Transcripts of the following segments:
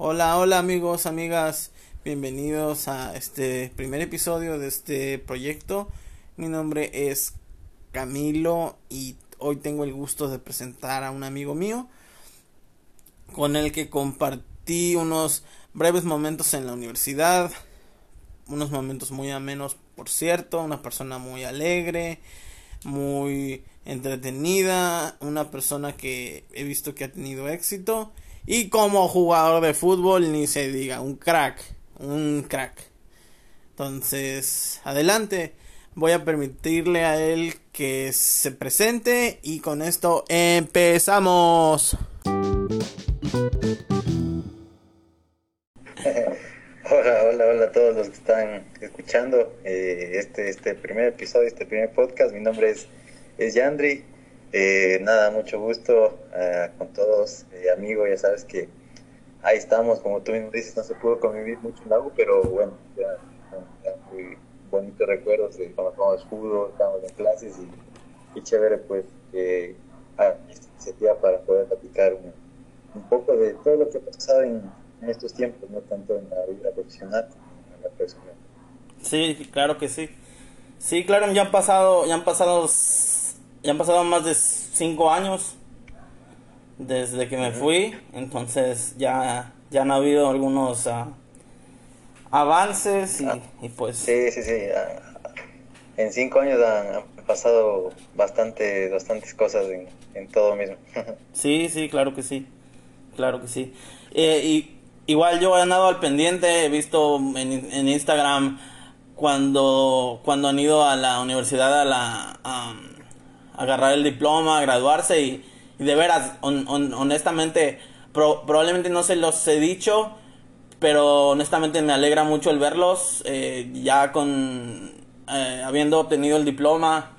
Hola, hola amigos, amigas, bienvenidos a este primer episodio de este proyecto. Mi nombre es Camilo y hoy tengo el gusto de presentar a un amigo mío con el que compartí unos breves momentos en la universidad, unos momentos muy amenos, por cierto, una persona muy alegre, muy entretenida, una persona que he visto que ha tenido éxito y como jugador de fútbol ni se diga, un crack, un crack. Entonces, adelante, voy a permitirle a él que se presente y con esto empezamos. Hola, hola, hola a todos los que están escuchando eh, este, este primer episodio, este primer podcast. Mi nombre es, es Yandri. Eh, nada, mucho gusto eh, con todos, amigos. Ya sabes que ahí estamos, como tú mismo dices, no se pudo convivir mucho en la U, pero bueno, ya, muy bonitos recuerdos de cuando jugamos fútbol, estábamos en clases y, chévere, pues, que esta iniciativa para poder platicar un, poco de todo lo que ha pasado en en estos tiempos, no tanto en la vida profesional como en la personal. Sí, claro que sí. Sí, claro, ya han pasado, ya han pasado, ya han pasado más de cinco años desde que me fui, entonces ya, ya han habido algunos uh, avances y, ah, y, pues... Sí, sí, sí. En cinco años han, pasado bastante, bastantes cosas en, en todo mismo. sí, sí, claro que sí. Claro que sí. Eh, y igual yo he andado al pendiente, he visto en, Instagram cuando, cuando han ido a la universidad a, la, a, agarrar el diploma, graduarse y, de veras, honestamente, probablemente no se los he dicho, pero honestamente me alegra mucho el verlos, eh, ya con, eh, habiendo obtenido el diploma,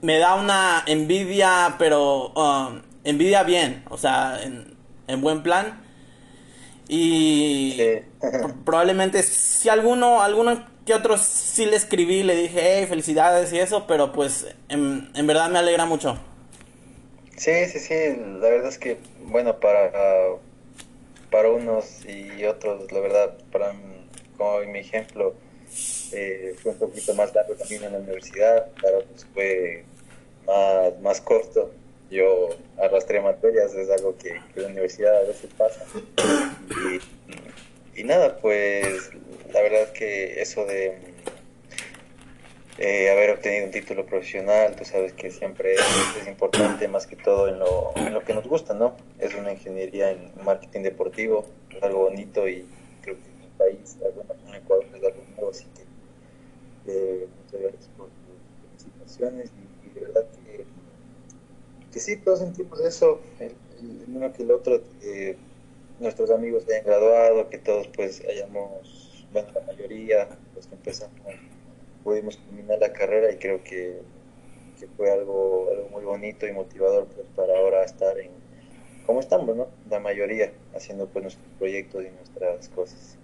me da una envidia, pero um, envidia bien, o sea, en, en buen plan. Y probablemente si alguno, alguno que otro sí le escribí, le dije, hey, felicidades y eso, pero pues en, verdad me alegra mucho. Sí, sí, sí, la verdad es que, bueno, para, para unos y otros, la verdad, para como mi ejemplo, eh, fue un poquito más largo también en la universidad, para otros fue más, más corto yo arrastré materias, es algo que, en la universidad a veces pasa. Y, nada, pues la verdad que eso de eh, haber obtenido un título profesional, tú sabes que siempre es, importante más que todo en lo, en lo, que nos gusta, ¿no? Es una ingeniería en marketing deportivo, es algo bonito y creo que en mi país, en Ecuador es algo nuevo, así que eh, muchas gracias por tus felicitaciones y, y de verdad que que sí, todos sentimos eso, el, uno que el otro, que nuestros amigos se hayan graduado, que todos pues hayamos, bueno, la mayoría, los que empezamos, pudimos terminar la carrera y creo que, fue algo, algo muy bonito y motivador pues para ahora estar en, como estamos, ¿no? La mayoría, haciendo pues nuestros proyectos y nuestras cosas.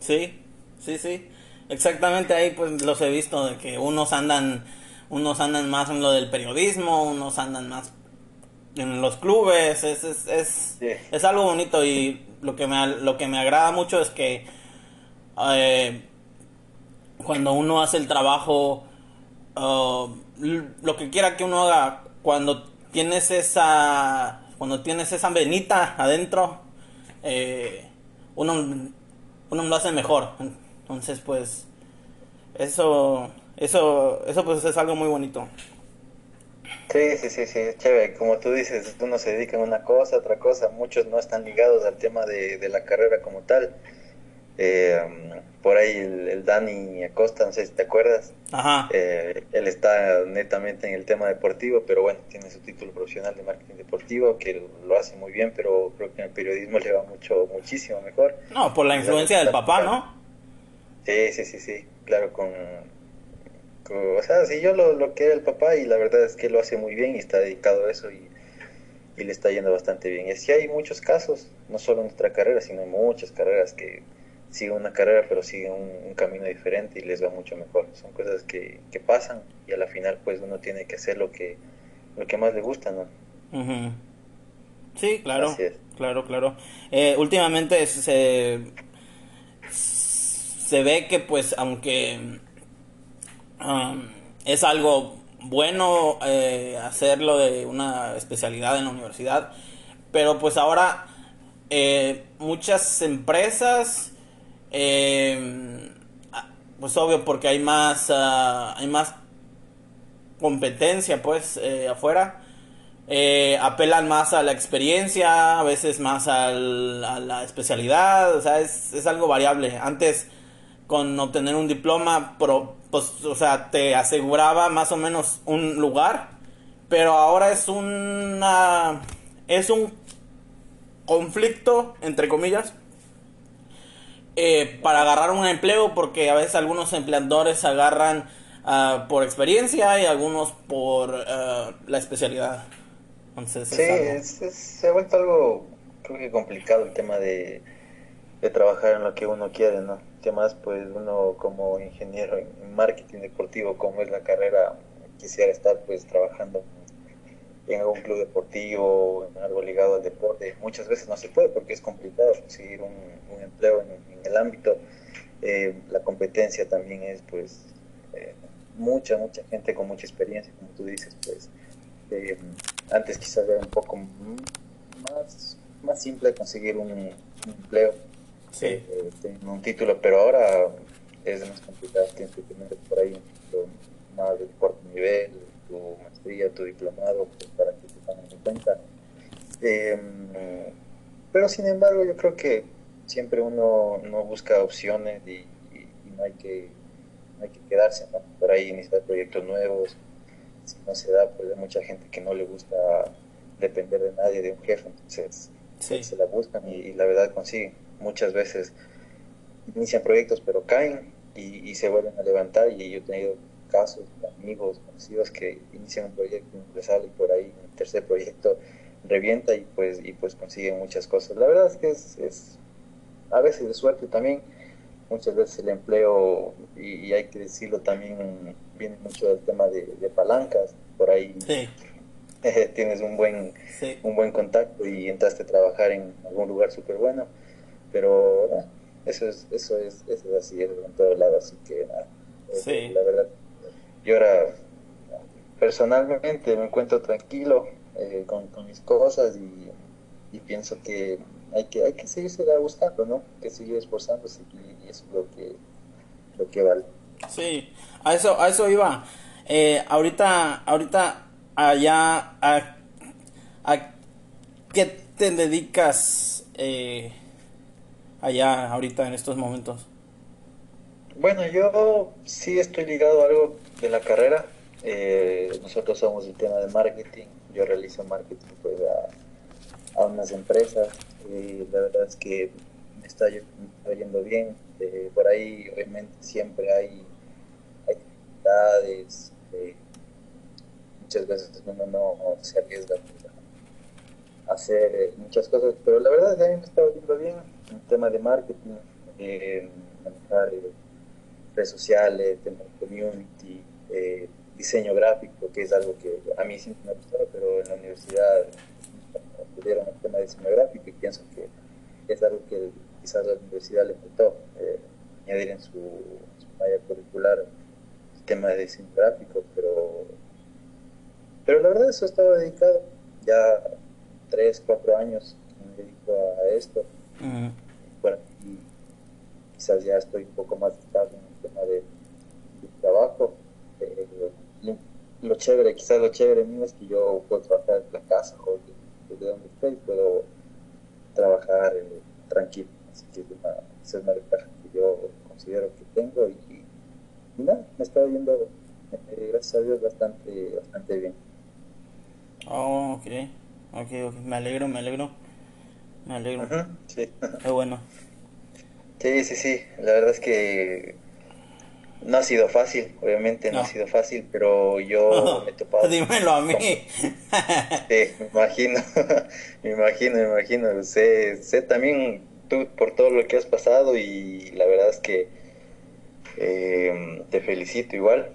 Sí, sí, sí. Exactamente ahí pues los he visto de que unos andan unos andan más en lo del periodismo, unos andan más en los clubes, es, es, es, algo bonito y lo que me, lo que me agrada mucho es que eh, cuando uno hace el trabajo, uh, lo que quiera que uno haga, cuando tienes esa, cuando tienes esa venita adentro, eh, uno, uno lo hace mejor. Entonces, pues, eso eso, eso pues es algo muy bonito. Sí, sí, sí, sí, chévere. Como tú dices, uno se dedica a una cosa, otra cosa. Muchos no están ligados al tema de, de la carrera como tal. Eh, por ahí el, Dani Acosta, no sé si te acuerdas. Ajá. Eh, él está netamente en el tema deportivo, pero bueno, tiene su título profesional de marketing deportivo, que lo hace muy bien, pero creo que en el periodismo le va mucho, muchísimo mejor. No, por la influencia del papá, ¿no? Sí, sí, sí, sí. Claro, con, o sea, si yo lo, lo que era el papá y la verdad es que lo hace muy bien y está dedicado a eso y, le está yendo bastante bien. Y así hay muchos casos, no solo en nuestra carrera, sino en muchas carreras que siguen una carrera pero siguen un, camino diferente y les va mucho mejor. Son cosas que, que, pasan y a la final pues uno tiene que hacer lo que, lo que más le gusta, ¿no? Sí, claro. Claro, claro. Eh, últimamente se, se ve que pues aunque um, es algo bueno eh, hacerlo de una especialidad en la universidad, pero pues ahora eh, muchas empresas, eh, pues obvio porque hay más, ah, hay más competencia pues afuera, apelan más a la experiencia, a veces más a la especialidad, o sea, es, es algo variable. Antes con obtener un diploma, pero, pues, o sea, te aseguraba más o menos un lugar, pero ahora es una, es un conflicto, entre comillas, eh, para agarrar un empleo, porque a veces algunos empleadores agarran uh, por experiencia y algunos por uh, la especialidad. Entonces, sí, se ha vuelto algo, creo que complicado el tema de, de trabajar en lo que uno quiere, ¿no? más pues uno como ingeniero en marketing deportivo, como es la carrera, quisiera estar pues trabajando en algún club deportivo, en algo ligado al deporte. Muchas veces no se puede porque es complicado conseguir un, empleo en, el ámbito. Eh, la competencia también es pues eh, mucha, mucha gente con mucha experiencia, como tú dices, pues eh, antes quizás era un poco más, más simple conseguir un empleo sí. Eh, un título, pero ahora es más complicado, tienes que tener por ahí un más de cuarto nivel, tu maestría, tu diplomado, pues, para que te tengan en cuenta. Em, pero sin embargo, yo creo que siempre uno no busca opciones y, no hay que hay que quedarse, Por ahí iniciar proyectos nuevos. Si no se da, pues hay mucha gente que no le gusta depender de nadie, de un jefe, entonces se la buscan y, y la verdad consiguen muchas veces inician proyectos pero caen y, se vuelven a levantar y yo he tenido casos de amigos, conocidos que inician un proyecto y sale por ahí un tercer proyecto revienta y pues y pues consiguen muchas cosas. La verdad es que es, a veces de suerte también, muchas veces el empleo, y, hay que decirlo también, viene mucho del tema de, palancas, por ahí tienes un buen, un buen contacto y entraste a trabajar en algún lugar súper bueno pero eso es, eso es, eso es así, en todo lado, así que nada, eh, la verdad, yo ahora personalmente me encuentro tranquilo eh, con, mis cosas y, pienso que hay que hay que seguirse buscando, ¿no? Que seguir esforzándose y, eso es lo que, lo que vale. Sí, a eso, a eso iba. Eh, ahorita, ahorita allá, a, a qué te dedicas eh, allá ahorita en estos momentos? Bueno, yo sí estoy ligado a algo de la carrera. Eh, nosotros somos el tema de marketing. Yo realizo marketing pues, a, unas empresas. Y la verdad es que me está, yendo bien. Eh, por ahí obviamente siempre hay, actividades. Eh, muchas veces uno no, se arriesga a hacer muchas cosas, pero la verdad es que a mí me está yendo bien un tema de marketing, eh, manejar eh, redes sociales, de community, eh, diseño gráfico, que es algo que a mí siempre me ha gustado, pero en la universidad tuvieron el tema de diseño gráfico y pienso que es algo que quizás la universidad le faltó añadir en su, su malla curricular el tema de diseño gráfico, pero, pero la verdad eso estaba dedicado. Ya tres, cuatro años me dedico a esto quizás ya estoy un poco más estable en el tema de, trabajo. Eh, lo, chévere, quizás lo chévere mío es que yo puedo trabajar en la casa o desde donde estoy, puedo trabajar eh, tranquilo. Así que una, esa es una ventaja que yo considero que tengo y, nada, me está yendo, eh, gracias a Dios, bastante, bastante bien. Oh, ok, ok, ok, me alegro, me alegro. Me alegro. sí. Qué bueno. Sí, sí, sí. La verdad es que no ha sido fácil, obviamente no, ha sido fácil, pero yo me he topado. Dímelo a mí. sí, me imagino, me imagino, me imagino. Sé, sé también tú por todo lo que has pasado y la verdad es que eh, te felicito igual.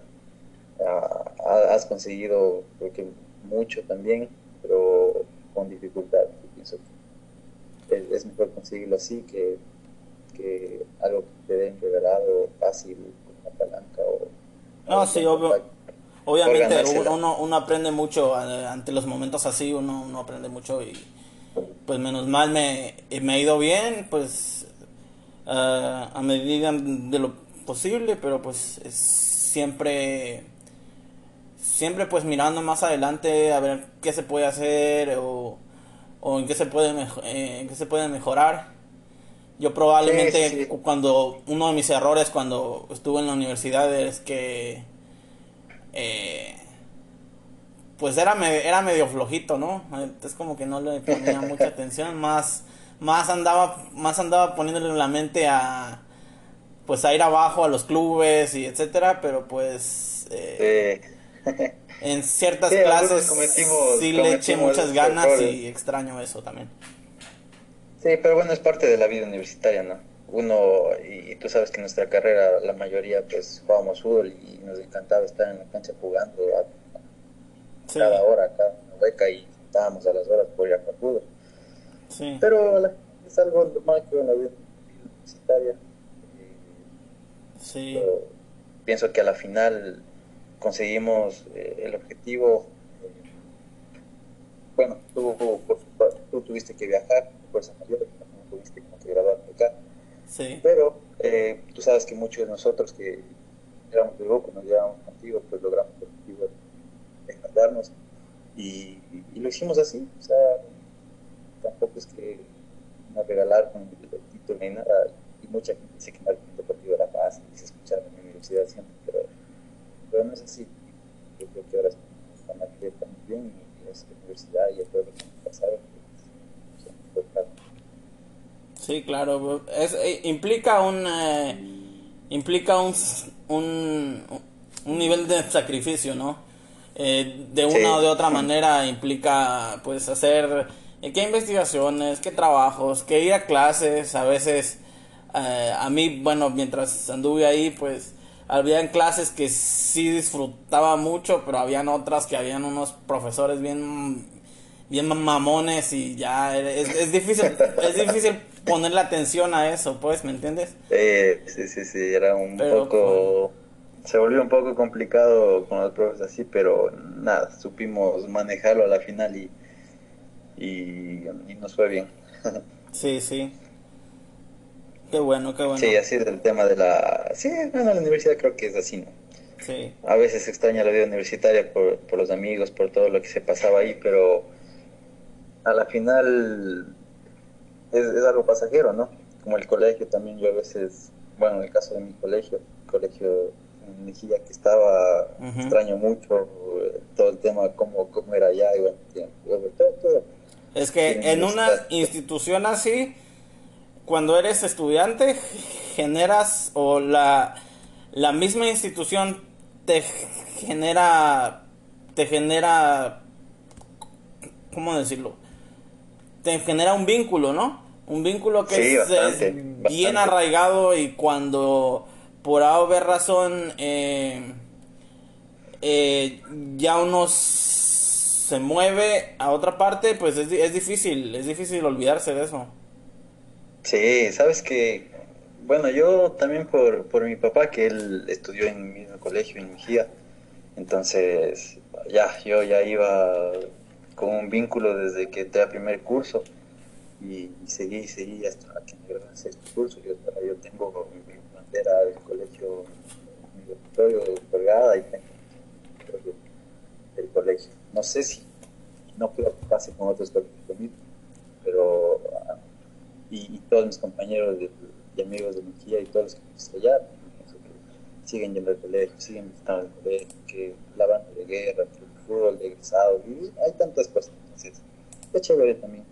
has conseguido creo que mucho también, pero con dificultad pienso que es, mejor conseguirlo así que, que algo que te den regalado fácil, con una palanca o... No, sí, obvio. Obviamente uno, uno aprende mucho eh, ante los momentos así, uno, uno aprende mucho y pues menos mal me, me ha ido bien, pues uh, a medida de lo posible, pero pues siempre siempre pues mirando más adelante a ver qué se puede hacer o, o en qué se puede eh, en qué se puede mejorar. Yo probablemente cuando uno de mis errores cuando estuve en la universidad es que eh, pues era, era medio flojito, ¿no? Es como que no le ponía mucha atención, más, más andaba, más andaba poniéndole la mente a, pues a ir abajo a los clubes y etcétera, pero pues eh, en ciertas clases sí le eché muchas ganas y extraño eso también. Sí, pero bueno, es parte de la vida universitaria, ¿no? Uno, y, tú sabes que en nuestra carrera la mayoría pues jugábamos fútbol y nos encantaba estar en la cancha jugando cada hora, cada beca y estábamos a las horas por ir a jugar Sí. Pero es algo normal que en la vida universitaria. Sí. pienso que a la final conseguimos eh, el objetivo. Eh, bueno, tú, tú, tuviste que viajar, fuerza mayor, no tuviste como que graduarte acá. Sí. Pero eh, tú sabes que muchos de nosotros que éramos de grupo, nos llevábamos contigo, pues logramos el objetivo de y, y, lo hicimos así. O sea, tampoco es que nos regalaron el título ni nada. Y mucha gente dice que marketing deportivo era fácil y se escuchaba en la universidad siempre, pero, pero no es así. Yo creo que ahora están aquí estamos bien y es la universidad y el pueblo que pasado. Sí, claro. Es, eh, implica un... Eh, implica un, un, un nivel de sacrificio, ¿no? Eh, de una o de otra manera implica pues hacer qué investigaciones, qué trabajos, qué ir a clases, a veces a mí, bueno, mientras anduve ahí pues había clases que sí disfrutaba mucho, pero habían otras que habían unos profesores bien bien mamones y ya es, es difícil es difícil ponerle atención a eso, pues, ¿me entiendes? sí, sí, sí, era un poco se volvió un poco complicado con los profes así, pero nada, supimos manejarlo a la final y, y, nos fue bien. sí, sí. Qué bueno, qué bueno. Sí, así es el tema de la... Sí, bueno, la universidad creo que es así, ¿no? Sí. A veces extraña la vida universitaria por, por los amigos, por todo lo que se pasaba ahí, pero a la final es, es algo pasajero, ¿no? Como el colegio también, yo a veces, bueno, en el caso de mi colegio, colegio Mejía que estaba, extraño mucho eh, todo el tema, cómo, cómo era allá, y bueno, todo, Es que en una institución así, cuando eres estudiante, generas, o la, la misma institución te genera, te genera, ¿cómo decirlo? Te genera un vínculo, ¿no? Un vínculo que es, bien arraigado y cuando por haber razón eh, eh, ya uno se mueve a otra parte, pues es, es, difícil, es difícil olvidarse de eso. Sí, sabes que, bueno, yo también por, por mi papá, que él estudió en mi mismo colegio, en Mejía, entonces ya, yo ya iba con un vínculo desde que entré a primer curso. Y, seguí, seguí hasta que me gradué en sexto curso, yo, yo tengo era el colegio universitario colgada y el colegio. No sé si, no creo que con otros colegios pero y, todos mis compañeros y amigos de Mejía y todos los que allá siguen yendo al colegio, siguen visitando el colegio, que la banda de guerra, que el de egresado, y hay tantas cosas. Entonces, es chévere también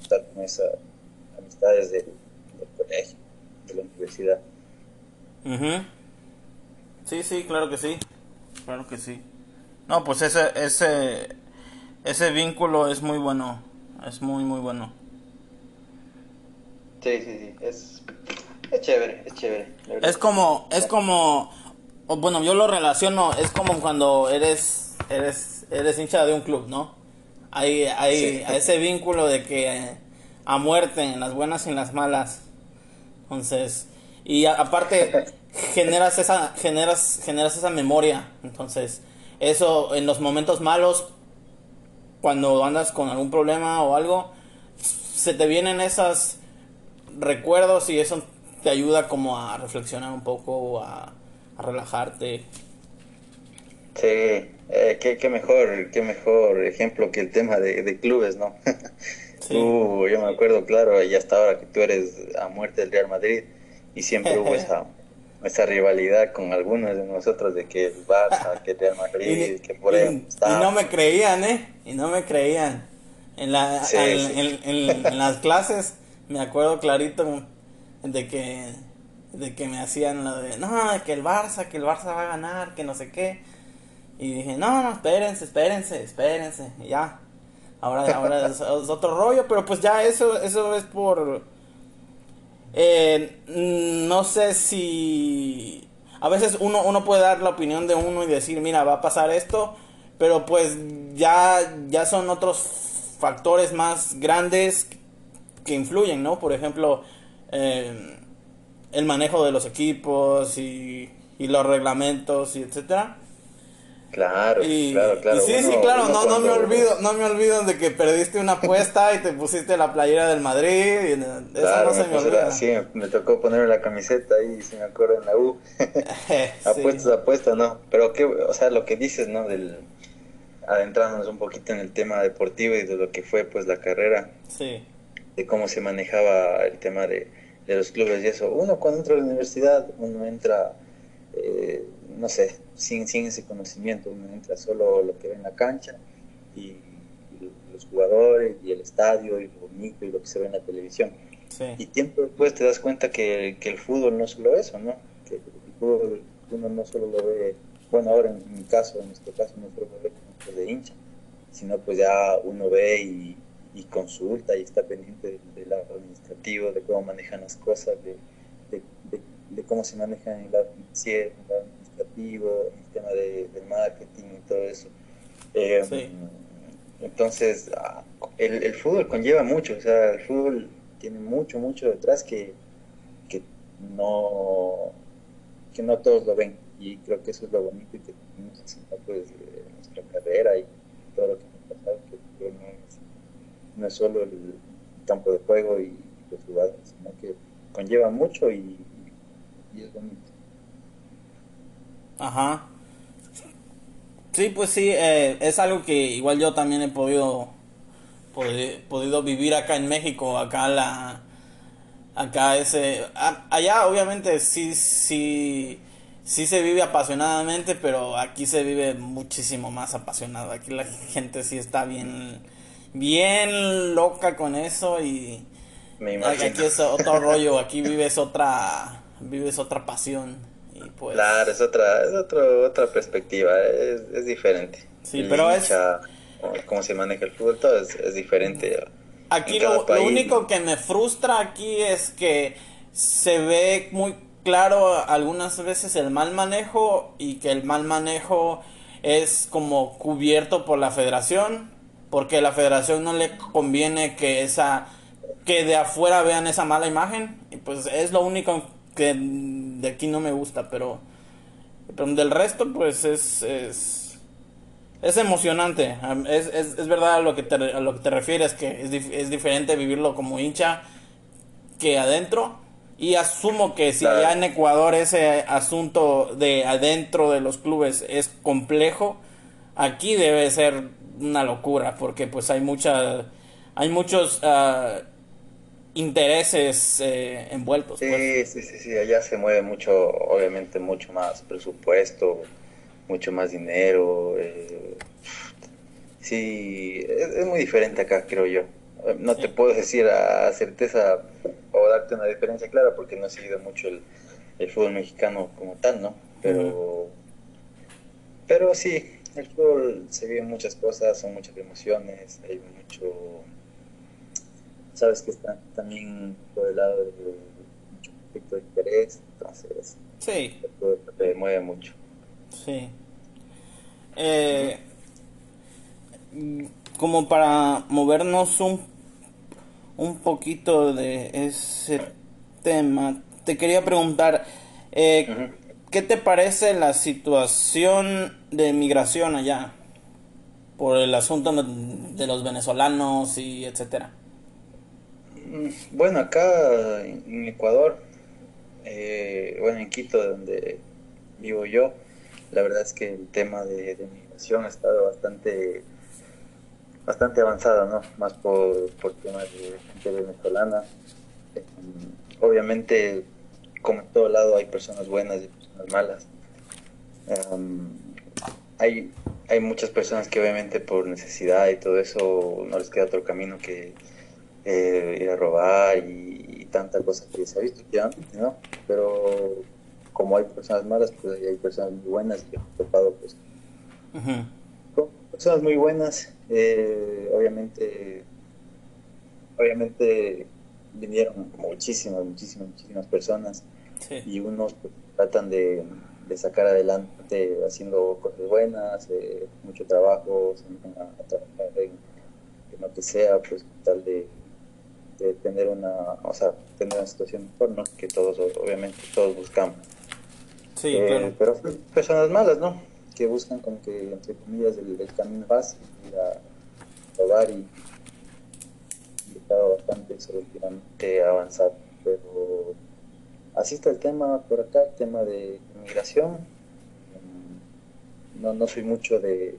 estar con esas amistades del colegio, de la universidad. Sí, sí, claro que sí. Claro que sí. No, pues ese, ese, ese vínculo es muy bueno. Es muy, muy bueno. Sí, sí, sí. Es, es chévere, es chévere. Es como, es como, bueno, yo lo relaciono, es como cuando eres, eres, eres hincha de un club, ¿no? hay, hay ese vínculo de que a muerte en las buenas y en las malas. Entonces, y aparte generas esa generas generas esa memoria. Entonces, eso en los momentos malos cuando andas con algún problema o algo se te vienen esos recuerdos y eso te ayuda como a reflexionar un poco o a, relajarte. Sí, eh, qué, mejor, qué mejor ejemplo que el tema de, clubes, ¿no? yo me acuerdo, claro, y hasta ahora que tú eres a muerte del Real Madrid y siempre hubo esa, esa rivalidad con algunos de nosotros de que el Barça, que el Real Madrid, que por ahí y, no me creían, ¿eh? Y no me creían. En, la, en, las clases me acuerdo clarito de que de que me hacían lo de no que el Barça que el Barça va a ganar que no sé qué y dije no no espérense espérense espérense y ya ahora ahora es, otro rollo pero pues ya eso eso es por eh, no sé si a veces uno uno puede dar la opinión de uno y decir mira va a pasar esto pero pues ya ya son otros factores más grandes que influyen no por ejemplo eh, el manejo de los equipos y, los reglamentos y etcétera. Claro, claro, claro. sí, sí, claro, no, no me olvido, no me olvido de que perdiste una apuesta y te pusiste la playera del Madrid, y eso no se me, olvida. sí, me tocó ponerme la camiseta ahí, si me acuerdo, en la U. apuestas, apuestas, no. Pero qué, o sea, lo que dices, ¿no? Del adentrándonos un poquito en el tema deportivo y de lo que fue, pues, la carrera. Sí de cómo se manejaba el tema de, los clubes y eso. Uno cuando entra a la universidad, uno entra, eh, no sé, sin, sin ese conocimiento, uno entra solo lo que ve en la cancha y, los jugadores y el estadio y lo bonito y lo que se ve en la televisión. Y tiempo después te das cuenta que, el fútbol no es solo eso, ¿no? Que el fútbol uno no solo lo ve, bueno, ahora en mi caso, en nuestro caso, no solo lo ve como de hincha, sino pues ya uno ve y, y consulta y está pendiente del, lado administrativo, de cómo manejan las cosas, de, de, cómo se maneja en el lado financiero, el lado administrativo, el tema de, del marketing y todo eso. Eh, entonces, ah, el, el, fútbol conlleva mucho, o sea, el fútbol tiene mucho, mucho detrás que, que no que no todos lo ven y creo que eso es lo bonito y que tenemos pues, nuestra carrera y todo lo que nos ha pasado que no no es solo el campo de juego y los jugadores, sino que conlleva mucho y, es bonito. Ajá. Sí, pues sí, eh, es algo que igual yo también he podido, podido vivir acá en México, acá la, acá ese, allá obviamente sí, sí, sí se vive apasionadamente, pero aquí se vive muchísimo más apasionado, aquí la gente sí está bien bien loca con eso y aquí es otro rollo, aquí vives otra vives otra pasión y pues Claro, es otra es otro, otra perspectiva, es, es diferente. Sí, pero es cómo se maneja el fútbol, todo es, diferente. Aquí lo, lo único que me frustra aquí es que se ve muy claro algunas veces el mal manejo y que el mal manejo es como cubierto por la federación porque a la federación no le conviene que esa que de afuera vean esa mala imagen. Y pues es lo único que de aquí no me gusta pero, pero del resto pues es es, es emocionante. Es, es, es, verdad a lo que te, a lo que te refieres que es, es diferente vivirlo como hincha que adentro. Y asumo que si ya en Ecuador ese asunto de adentro de los clubes es complejo aquí debe ser una locura porque pues hay mucha hay muchos uh, intereses eh, envueltos. Sí, pues. sí, sí, sí, allá se mueve mucho, obviamente mucho más presupuesto, mucho más dinero. Eh, sí, es, muy diferente acá, creo yo. No te puedo decir a certeza o darte una diferencia clara porque no he seguido mucho el, el fútbol mexicano como tal, ¿no? Pero, pero sí, el fútbol se viven muchas cosas, son muchas emociones, hay mucho, sabes que está también por el lado de mucho conflicto de interés, entonces sí. te mueve mucho. Sí. Eh, como para movernos un, un poquito de ese tema, te quería preguntar, eh, ¿qué te parece la situación de migración allá? Por el asunto de los venezolanos y etcétera. Mm, bueno, acá en Ecuador, eh, bueno, en Quito, donde vivo yo, la verdad es que el tema de, migración ha estado bastante bastante avanzado, ¿no? Más por, por temas de gente venezolana. Eh, obviamente, como en todo lado, hay personas buenas y personas malas. Em, hay, hay muchas personas que obviamente por necesidad y todo eso no les queda otro camino que eh, ir a robar y, tanta cosa que se ha visto últimamente, ¿no? Pero como hay personas malas, pues hay personas muy buenas y he topado pues con personas muy buenas, eh, obviamente, obviamente vinieron muchísimas, muchísimas, muchísimas personas y unos pues, tratan de, sacar adelante haciendo cosas buenas, eh, mucho trabajo, a, trabajar en, lo que sea, pues tal de, tener una, o sea, tener una situación mejor, ¿no? Que todos, obviamente, todos buscamos. Sí, eh, Pero personas malas, ¿no? Que buscan como que, entre comillas, el, camino fácil, ir a robar y, y estado bastante relativamente avanzado. Pero así está el tema por acá, el tema de inmigración. No, no soy mucho de,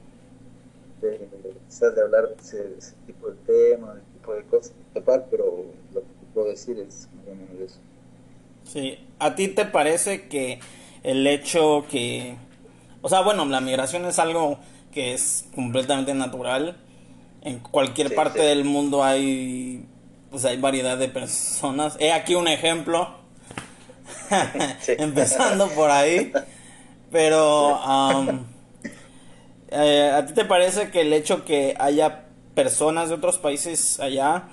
de, de hablar de ese, tipo de tema, de tipo de cosas, pero lo que puedo decir es eso. Sí, ¿a ti te parece que el hecho que, o sea, bueno, la migración es algo que es completamente natural. En cualquier parte del mundo hay, pues hay variedad de personas. He aquí un ejemplo, empezando por ahí. Pero, eh, ¿a ti te parece que el hecho que haya personas de otros países allá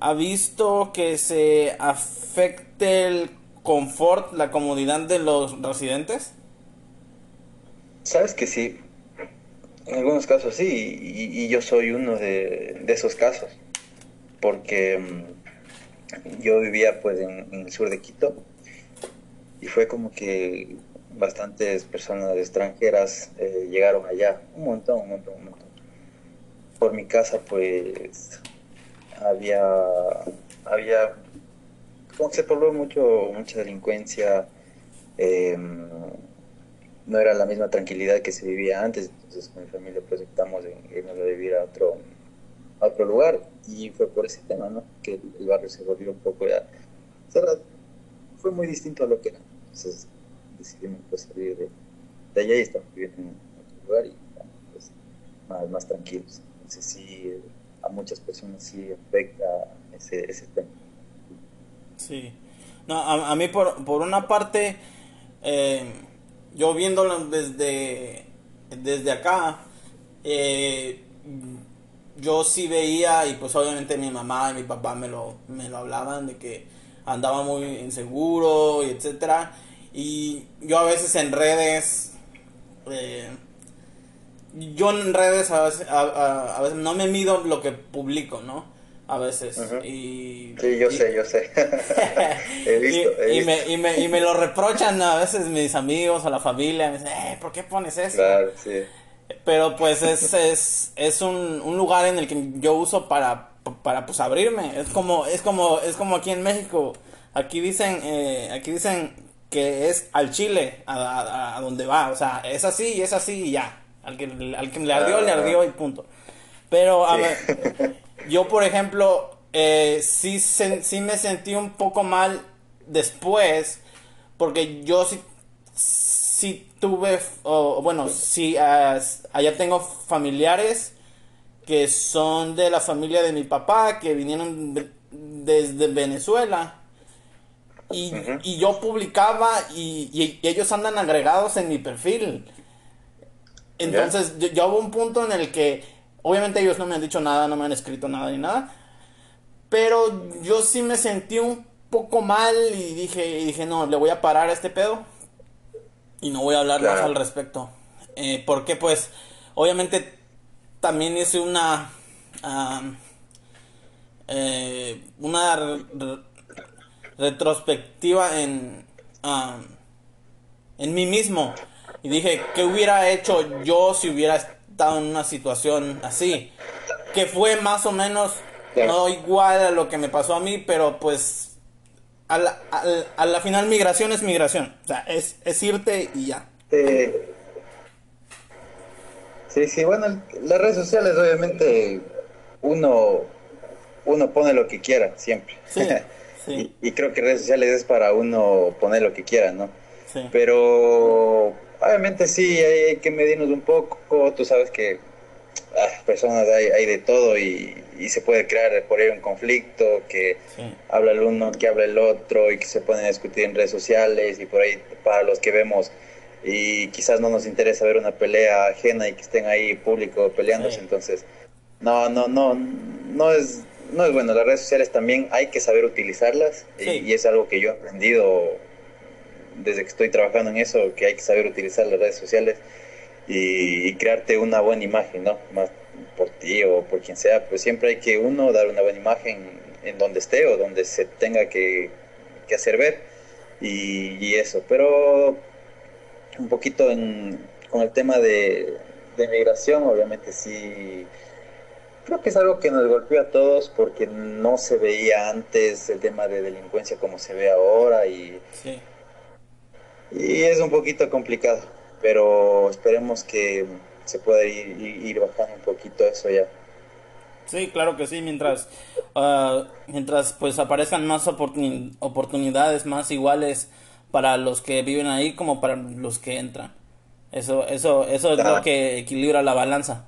ha visto que se afecte el confort, la comodidad de los residentes? Sabes que sí, en algunos casos sí, y, yo soy uno de, esos casos, porque mm, yo vivía pues en, el sur de Quito fue como que bastantes personas extranjeras eh, llegaron allá, un montón, un montón, un montón. Por mi casa pues había, había como que se pobló mucho, mucha delincuencia, em, no era la misma tranquilidad que se vivía antes, entonces con mi familia proyectamos en irnos a vivir a otro, otro lugar y fue por ese tema, ¿no? Que el barrio se volvió un poco ya... fue muy distinto a lo que era, entonces decidimos pues, salir de, de, allá y estamos viviendo en otro lugar y pues, más, más tranquilos. Entonces sí, a muchas personas sí afecta ese, ese tema. Sí. No, a, mí por, por una parte, eh, yo viéndolo desde, desde acá, eh, yo sí veía, y pues obviamente mi mamá y mi papá me lo, me lo hablaban, de que andaba muy inseguro y etcétera. Y yo a veces en redes, eh, yo en redes a veces, a veces no me mido lo que publico, ¿no? a veces. y, sí, yo sé, yo sé. he visto, y, Me, y, me, y, me, lo reprochan a veces mis amigos o la familia. Me dicen, eh, ¿por qué pones eso? Claro, sí. Pero pues es, es, es un, un, lugar en el que yo uso para, para pues abrirme. Es como, es como, es como aquí en México. Aquí dicen, eh, aquí dicen que es al Chile, a, a, donde va. O sea, es así y es así y ya. Al que, al que le ardió, le ardió y punto. Pero, a ver, yo, por ejemplo, eh, sí, sí me sentí un poco mal después, porque yo sí, sí tuve, bueno, sí, allá tengo familiares que son de la familia de mi papá, que vinieron desde Venezuela. Y, y yo publicaba y, ellos andan agregados en mi perfil. Entonces, yo, yo hubo un punto en el que Obviamente ellos no me han dicho nada, no me han escrito nada ni nada. Pero yo sí me sentí un poco mal y dije, y dije, no, le voy a parar a este pedo. Y no voy a hablar más al respecto. Eh, porque pues, obviamente también hice una, eh, una retrospectiva en, en mí mismo. Y dije, ¿qué hubiera hecho yo si hubiera estado en una situación así? Que fue más o menos, no igual a lo que me pasó a mí, pero pues a la, a, la final migración es migración. O sea, es, es irte y ya. Sí, sí, bueno, las redes sociales obviamente uno, uno pone lo que quiera siempre. y, creo que redes sociales es para uno poner lo que quiera, ¿no? Sí. Pero obviamente sí, hay, que medirnos un poco, tú sabes que ah, personas hay, hay, de todo y, se puede crear por ahí un conflicto, que habla el uno, que habla el otro y que se pueden discutir en redes sociales y por ahí para los que vemos y quizás no nos interesa ver una pelea ajena y que estén ahí público peleándose, entonces no, no, no, no es, no es bueno, las redes sociales también hay que saber utilizarlas y, es algo que yo he aprendido desde que estoy trabajando en eso, que hay que saber utilizar las redes sociales y, crearte una buena imagen, ¿no? Más por ti o por quien sea, pues siempre hay que uno dar una buena imagen en donde esté o donde se tenga que, hacer ver y, y eso, pero un poquito con el tema de, de migración, obviamente sí, creo que es algo que nos golpeó a todos porque no se veía antes el tema de delincuencia como se ve ahora y, y es un poquito complicado, pero esperemos que se pueda ir, ir bajando un poquito eso ya. Sí, claro que sí, mientras, uh, mientras pues aparezcan más oportunidades más iguales para los que viven ahí como para los que entran. Eso, eso, eso es lo que equilibra la balanza.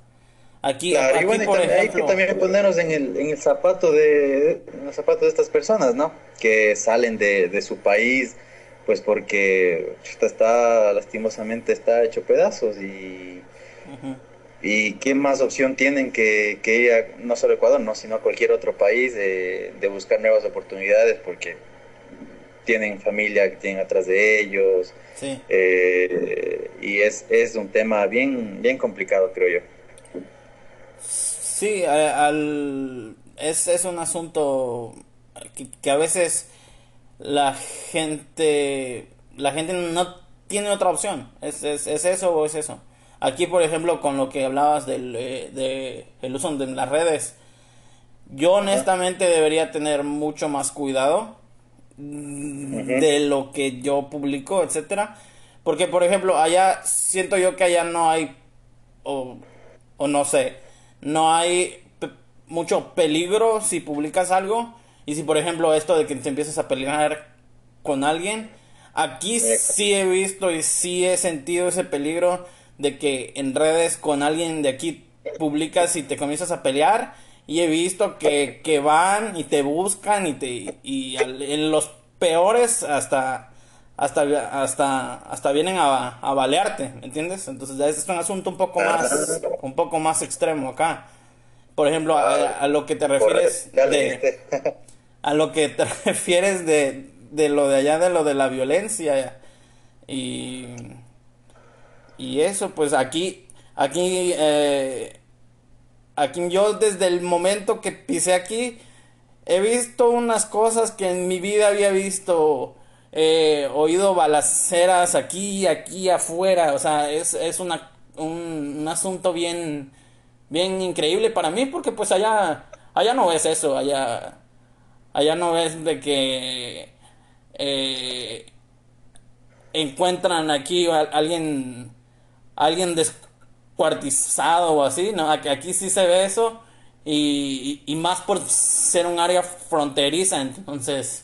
Aquí, aquí por ejemplo... hay que también ponernos en el, en el zapato de en zapato de estas personas, ¿no? Que salen de, de su país, pues porque está lastimosamente está hecho pedazos y y qué más opción tienen que, que ir a, no solo Ecuador, no, sino a cualquier otro país de, de buscar nuevas oportunidades, porque tienen familia que tienen atrás de ellos. Eh, y es, es un tema bien, bien complicado, creo yo. Sí, al, es, es un asunto que, a veces la gente, la gente no tiene otra opción. Es, es, es eso o es eso. Aquí, por ejemplo, con lo que hablabas del eh, de el uso de las redes, yo honestamente debería tener mucho más cuidado de lo que yo publico, etcétera. Porque, por ejemplo, allá siento yo que allá no hay, o, o no sé, no hay mucho peligro si publicas algo. Y si, por ejemplo, esto de que te empieces a pelear con alguien, aquí sí he visto y sí he sentido ese peligro de que en redes con alguien de aquí publicas y te comienzas a pelear y he visto que, que van y te buscan y te y en los peores hasta hasta hasta hasta vienen a, a balearte, ¿me entiendes? Entonces ya es un asunto un poco más un poco más extremo acá. Por ejemplo, a, lo que te refieres de a lo que te refieres de, de lo de allá de lo de la violencia y y eso pues aquí aquí eh, aquí yo desde el momento que pisé aquí, he visto unas cosas que en mi vida había visto, eh, oído balaceras aquí, aquí, afuera, o sea, es, es una, un, asunto bien, bien increíble para mí, porque pues allá, allá no ves eso, allá, allá no ves de que eh, encuentran aquí a alguien, alguien cuartizado o así, ¿no? Aquí, sí se ve eso y, y, más por ser un área fronteriza, entonces...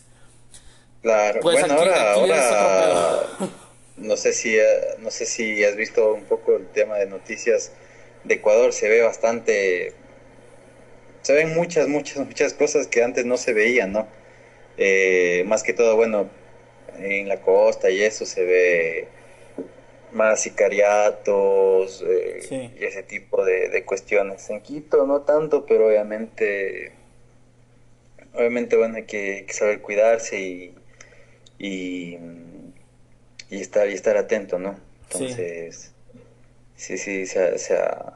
Claro, pues bueno, ahora, ahora no sé si no sé si has visto un poco el tema de noticias de Ecuador, se ve bastante, se ven muchas, muchas, muchas cosas que antes no se veían, ¿no? Eh, más que todo, bueno, en la costa y eso se ve más sicariatos eh, y ese tipo de, cuestiones. En Quito no tanto, pero obviamente, obviamente bueno, hay que, saber cuidarse y, y, estar y estar atento, ¿no? Entonces, Sí, sí, se ha,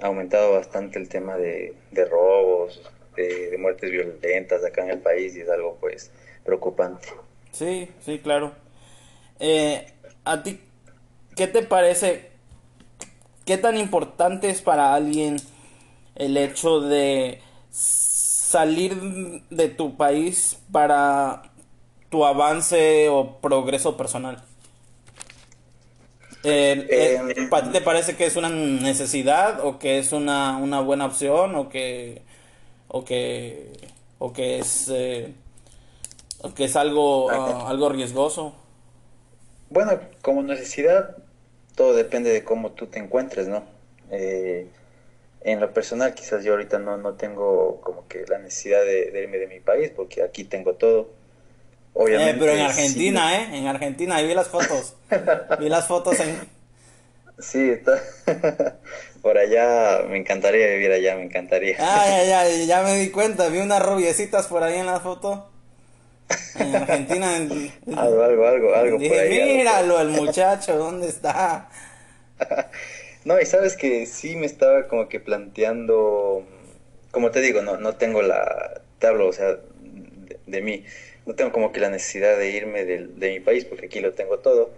aumentado bastante el tema de, robos, de, muertes violentas acá en el país y es algo pues preocupante. Sí, sí, claro. Eh, ¿A ti qué te parece? ¿Qué tan importante es para alguien el hecho de salir de tu país para tu avance o progreso personal? Eh, eh, ¿Para ti te parece que es una necesidad o que es una, una buena opción o que o que o que es eh, o que es algo algo riesgoso? Bueno, como necesidad todo depende de cómo tú te encuentres, ¿no? en lo personal quizás yo ahorita no, no tengo como que la necesidad de, irme de mi país porque aquí tengo todo. Obviamente, eh, pero en Argentina, ¿eh? En Argentina, ahí vi las fotos. vi las fotos en... Sí, está... por allá, me encantaría vivir allá, me encantaría. Ah, ya, ya, ya me di cuenta, vi unas rubiecitas por ahí en la foto. En Argentina. algo, algo, algo, algo por ahí. Míralo, el muchacho, ¿dónde está? No, y sabes que sí me estaba como que planteando, como te digo, no, no tengo la, te hablo, o sea, de, mí, no tengo como que la necesidad de irme de, de, mi país porque aquí lo tengo todo,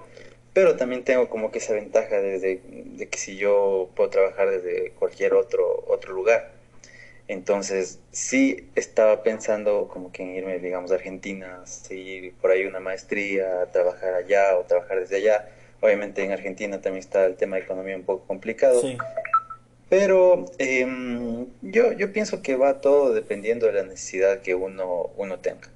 pero también tengo como que esa ventaja de, de, que si yo puedo trabajar desde cualquier otro, otro lugar. Entonces, sí estaba pensando como que en irme, digamos, a Argentina, seguir por ahí una maestría, trabajar allá o trabajar desde allá Obviamente en Argentina también está el tema de economía un poco complicado. Pero em, yo, yo pienso que va todo dependiendo de la necesidad que uno, uno tenga.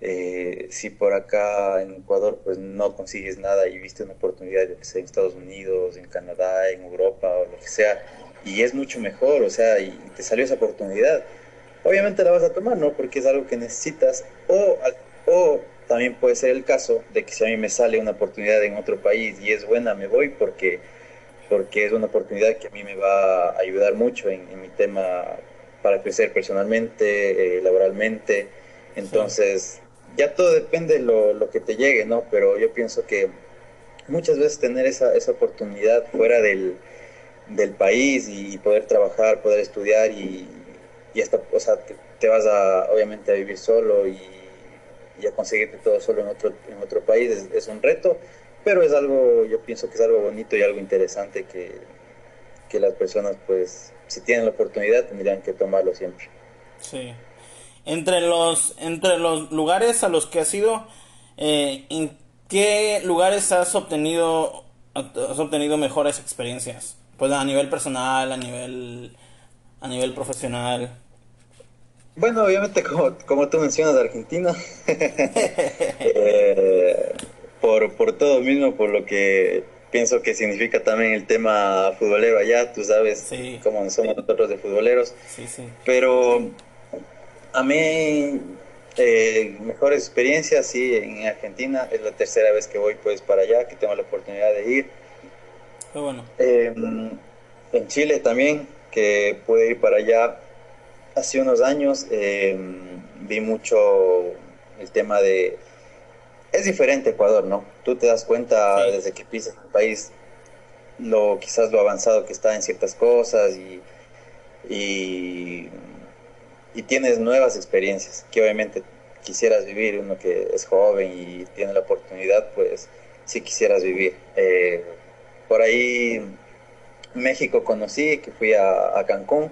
Eh, si por acá en Ecuador pues no consigues nada y viste una oportunidad, que en Estados Unidos, en Canadá, en Europa o lo que sea, y es mucho mejor, o sea, y te salió esa oportunidad, obviamente la vas a tomar, ¿no? Porque es algo que necesitas o, o también puede ser el caso de que si a mí me sale una oportunidad en otro país y es buena, me voy porque, porque es una oportunidad que a mí me va a ayudar mucho en, mi tema para crecer personalmente, eh, laboralmente. Entonces, ya todo depende de lo, lo, que te llegue, ¿no? Pero yo pienso que muchas veces tener esa, esa oportunidad fuera del, del país y poder trabajar, poder estudiar y, y hasta, o sea, te, te vas a, obviamente, a vivir solo y y a conseguirte todo solo en otro, en otro país es, un reto, pero es algo, yo pienso que es algo bonito y algo interesante que, que las personas, pues, si tienen la oportunidad, tendrían que tomarlo siempre. Sí. Entre los, entre los lugares a los que has ido, eh, ¿en qué lugares has obtenido, has obtenido mejores experiencias? Pues a nivel personal, a nivel, a nivel profesional. Bueno, obviamente, como, como tú mencionas, Argentina, eh, por, por todo mismo, por lo que pienso que significa también el tema futbolero allá, tú sabes cómo somos nosotros de futboleros. Sí, sí. Pero a mí, eh, mejores experiencias, sí, en Argentina, es la tercera vez que voy pues para allá, que tengo la oportunidad de ir. Qué bueno. Em, en Chile también, que pude ir para allá hace unos años em, vi mucho el tema de... Es diferente Ecuador, ¿no? Tú te das cuenta desde que pisas el país lo quizás lo avanzado que está en ciertas cosas y, y, tienes nuevas experiencias que obviamente quisieras vivir, uno que es joven y tiene la oportunidad, pues sí quisieras vivir. Eh, por ahí México conocí, que fui a Cancún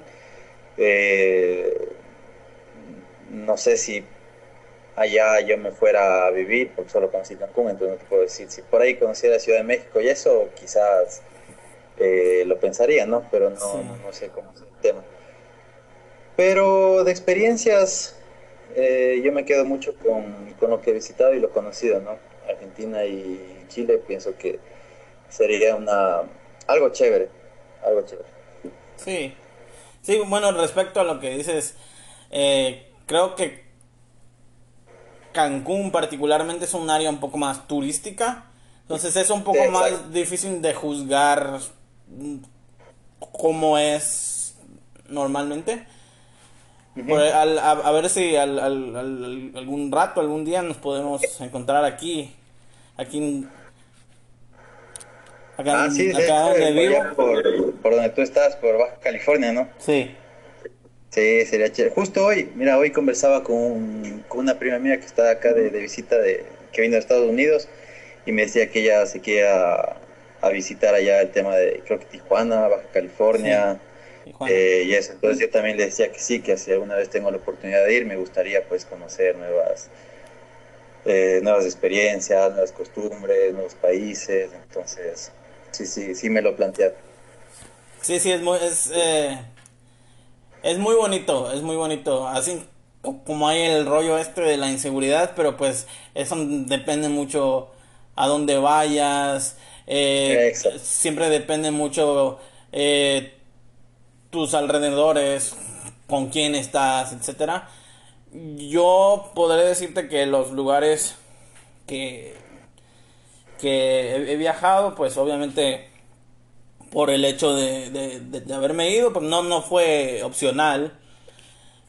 eh, no sé si allá yo me fuera a vivir, porque solo conocí Cancún, entonces no te puedo decir. Si por ahí conociera Ciudad de México y eso, quizás eh, lo pensaría, ¿no? Pero no, no, sé cómo es el tema. Pero de experiencias, eh, yo me quedo mucho con, con, lo que he visitado y lo conocido, ¿no? Argentina y Chile, pienso que sería una algo chévere, algo chévere. Sí, Sí, bueno, respecto a lo que dices, eh, creo que Cancún particularmente es un área un poco más turística, entonces es un poco más difícil de juzgar cómo es normalmente. a, ver si al, algún rato, algún día nos podemos encontrar aquí, aquí Acá, ah, sí, acá Por, por donde tú estás, por Baja California, ¿no? Sí. Sí, sería chévere. Justo hoy, mira, hoy conversaba con, con una prima mía que está acá de, de, visita, de, que vino de Estados Unidos, y me decía que ella se quería a visitar allá el tema de, creo que Tijuana, Baja California, eh, y eso. Entonces yo también le decía que sí, que si alguna vez tengo la oportunidad de ir, me gustaría pues conocer nuevas, eh, nuevas experiencias, nuevas costumbres, nuevos países. Entonces, sí, sí, sí me lo planteé. Sí, sí, es muy, es, eh, es muy bonito, es muy bonito. Así como hay el rollo este de la inseguridad, pero pues eso depende mucho a dónde vayas. Eh, siempre depende mucho eh, tus alrededores, con quién estás, etcétera. Yo podré decirte que los lugares que, que he, viajado, pues obviamente por el hecho de, de, haberme ido, pues no, no fue opcional.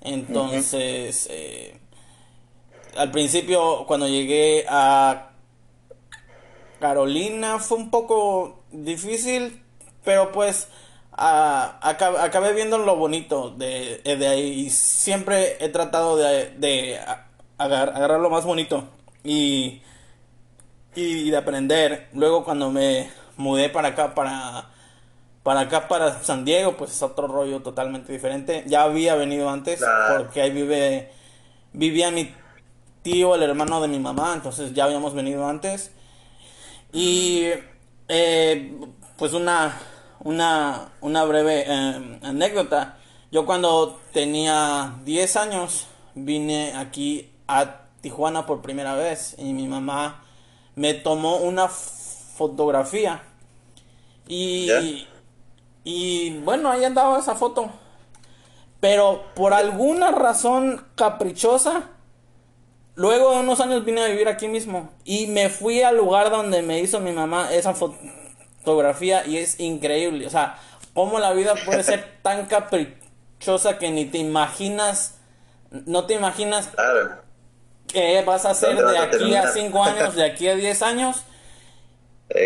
Entonces, eh, al principio cuando llegué a Carolina fue un poco difícil, pero pues acabé, viendo lo bonito de, de, ahí y siempre he tratado de, de agarrar lo más bonito y, y de aprender. Luego cuando me mudé para acá, para, para acá, para San Diego, pues es otro rollo totalmente diferente. Ya había venido antes porque ahí vive, vivía mi tío, el hermano de mi mamá, entonces ya habíamos venido antes. Y eh, pues una una, una breve eh, anécdota. Yo cuando tenía 10 años vine aquí a Tijuana por primera vez y mi mamá me tomó una fotografía y, y bueno, ahí andaba esa foto. Pero por alguna razón caprichosa, luego de unos años vine a vivir aquí mismo y me fui al lugar donde me hizo mi mamá esa foto fotografía y es increíble. O sea, cómo la vida puede ser tan caprichosa que ni te imaginas, no te imaginas qué vas a hacer de aquí a 5 años, de aquí a 10 años.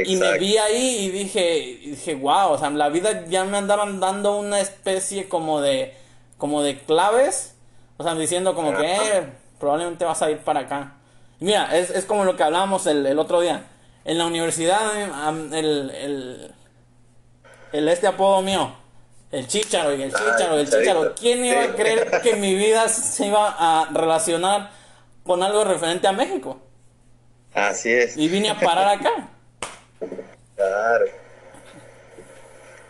Y me vi ahí y dije, dije, wow, o sea, la vida ya me andaban dando una especie como de, como de claves, o sea, diciendo como que eh, probablemente vas a ir para acá. mira, es, es como lo que hablábamos el, el otro día en la universidad, el, el, el este apodo mío, el chicharo y el chicharo, el chicharo. ¿Quién iba a creer que mi vida se iba a relacionar con algo referente a México? Así es. Y vine a parar acá. Claro.